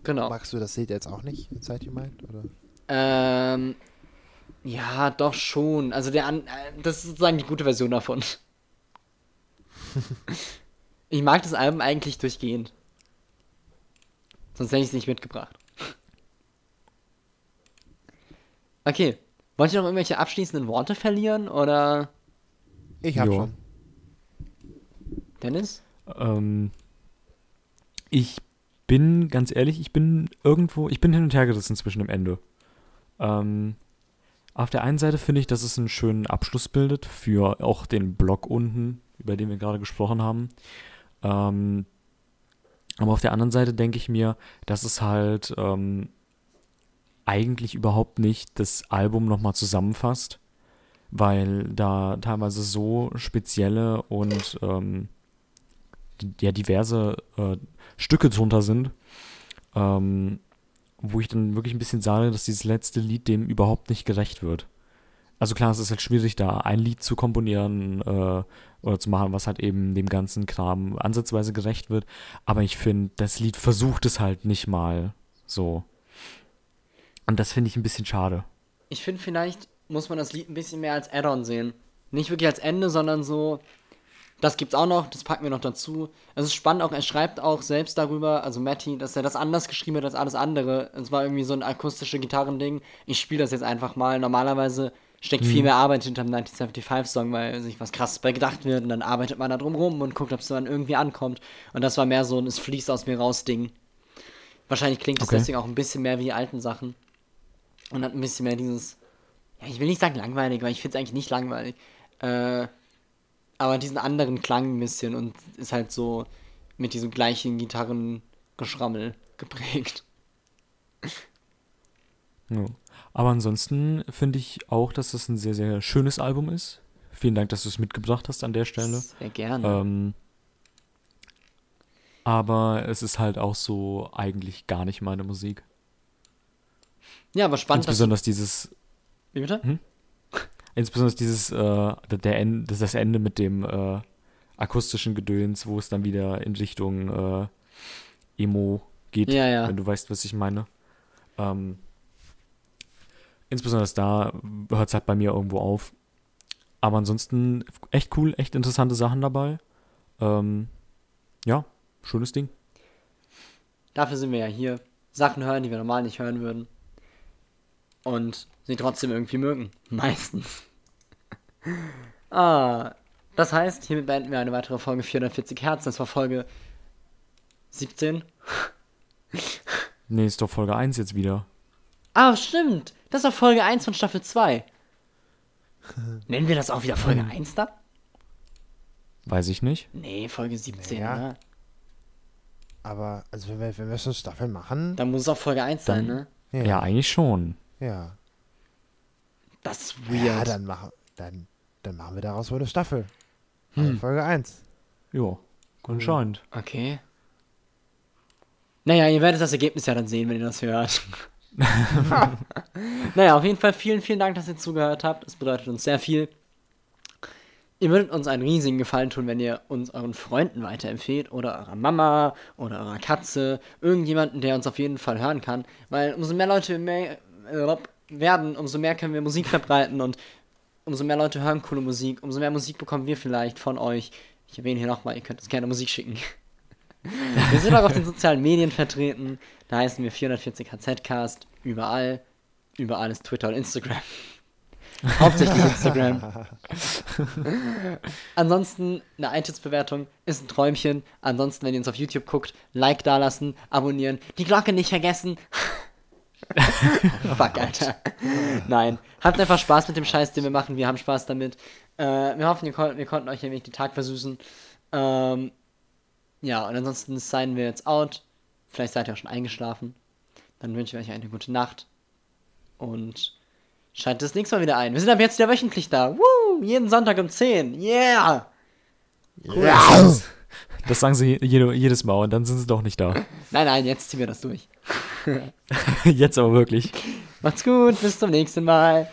Genau. Magst du das Lied jetzt auch nicht, Inside Your Mind? Oder? Ähm, ja, doch schon. Also der an, äh, das ist sozusagen die gute Version davon. ich mag das Album eigentlich durchgehend. Sonst hätte ich es nicht mitgebracht. Okay. Wollt ihr noch irgendwelche abschließenden Worte verlieren oder Ich hab Ja. schon. Dennis? Ähm, ich bin, ganz ehrlich, ich bin irgendwo, ich bin hin und her gerissen zwischen dem Ende. Ähm, auf der einen Seite finde ich, dass es einen schönen Abschluss bildet für auch den Block unten, über den wir gerade gesprochen haben. Ähm, aber auf der anderen Seite denke ich mir, dass es halt ähm, eigentlich überhaupt nicht das Album nochmal zusammenfasst, weil da teilweise so spezielle und ähm, ja diverse äh, Stücke drunter sind, ähm, wo ich dann wirklich ein bisschen sage, dass dieses letzte Lied dem überhaupt nicht gerecht wird. Also klar, es ist halt schwierig, da ein Lied zu komponieren äh, oder zu machen, was halt eben dem ganzen Kram ansatzweise gerecht wird. Aber ich finde, das Lied versucht es halt nicht mal so. Und das finde ich ein bisschen schade. Ich finde, vielleicht muss man das Lied ein bisschen mehr als Add-on sehen. Nicht wirklich als Ende, sondern so, das gibt's auch noch, das packen wir noch dazu. Es ist spannend auch, er schreibt auch selbst darüber, also Matty, dass er das anders geschrieben hat als alles andere. Es war irgendwie so ein akustische Gitarrending. Ich spiele das jetzt einfach mal. Normalerweise steckt viel mehr Arbeit hinter dem 1975-Song, weil sich was krasses bei gedacht wird und dann arbeitet man da drum rum und guckt, ob es dann irgendwie ankommt. Und das war mehr so ein Es fließt aus mir raus Ding. Wahrscheinlich klingt es Okay. deswegen auch ein bisschen mehr wie die alten Sachen. Und hat ein bisschen mehr dieses, ja, ich will nicht sagen langweilig, weil ich finde es eigentlich nicht langweilig. Äh, aber diesen anderen Klang ein bisschen und ist halt so mit diesem gleichen Gitarrengeschrammel geprägt. Ja. Aber ansonsten finde ich auch, dass es ein sehr, sehr schönes Album ist. Vielen Dank, dass du es mitgebracht hast an der Stelle. Sehr gerne. Ähm, aber es ist halt auch so eigentlich gar nicht meine Musik. ja, aber spannend, Insbesondere dieses, Wie bitte? Hm? insbesondere dieses, äh, der End, das, das Ende mit dem äh, akustischen Gedöns, wo es dann wieder in Richtung äh, Emo geht, Ja, ja. wenn du weißt, was ich meine. Ähm, insbesondere da hört es halt bei mir irgendwo auf. Aber ansonsten echt cool, echt interessante Sachen dabei. Ähm, ja, schönes Ding. Dafür sind wir ja hier. Sachen hören, die wir normal nicht hören würden. Und sie trotzdem irgendwie mögen. Meistens. ah, das heißt, hiermit beenden wir eine weitere Folge 440 Hertz. Das war Folge 17. Nee, ist doch Folge 1 jetzt wieder. Ah, stimmt. Das war Folge 1 von Staffel 2. Nennen wir das auch wieder Folge 1 da? Weiß ich nicht. Nee, Folge 17, Naja. ne? Aber, also wenn wir, wenn wir so Staffeln machen, Dann muss es auch Folge 1 sein, Dann- ne? Ja, eigentlich schon. ja. Das ist Ja, weird. dann machen, dann, dann machen wir daraus wohl eine Staffel. Hm. Also Folge 1. Ja, anscheinend. Okay. Naja, ihr werdet das Ergebnis ja dann sehen, wenn ihr das hört. naja, auf jeden Fall vielen, vielen Dank, dass ihr zugehört habt. Es bedeutet uns sehr viel. Ihr würdet uns einen riesigen Gefallen tun, wenn ihr uns euren Freunden weiterempfehlt oder eurer Mama oder eurer Katze, irgendjemanden, der uns auf jeden Fall hören kann. Weil umso mehr Leute mehr, äh, werden, umso mehr können wir Musik verbreiten und umso mehr Leute hören coole Musik, umso mehr Musik bekommen wir vielleicht von euch. Ich erwähne hier nochmal, ihr könnt uns gerne Musik schicken. Wir sind auch auf den sozialen Medien vertreten. Da heißen wir 440 HZcast. Überall. Überall ist Twitter und Instagram. Hauptsächlich Instagram. Ansonsten eine iTunes-Bewertung ist ein Träumchen. Ansonsten, wenn ihr uns auf YouTube guckt, Like dalassen, abonnieren, die Glocke nicht vergessen. Fuck, Alter. Nein. Habt einfach Spaß mit dem Scheiß, den wir machen. Wir haben Spaß damit. Äh, wir hoffen, wir, kon wir konnten euch ein wenig den Tag versüßen. Ähm, ja, und ansonsten seien wir jetzt out. Vielleicht seid ihr auch schon eingeschlafen. Dann wünschen wir euch eine gute Nacht. Und schaltet das nächste Mal wieder ein. Wir sind ab jetzt wieder wöchentlich da. Woo! Jeden Sonntag um 10. Yeah! Das sagen sie jede, jedes Mal und dann sind sie doch nicht da. Nein, nein, jetzt ziehen wir das durch. Jetzt aber wirklich. Macht's gut, bis zum nächsten Mal.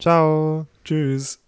Ciao. Tschüss.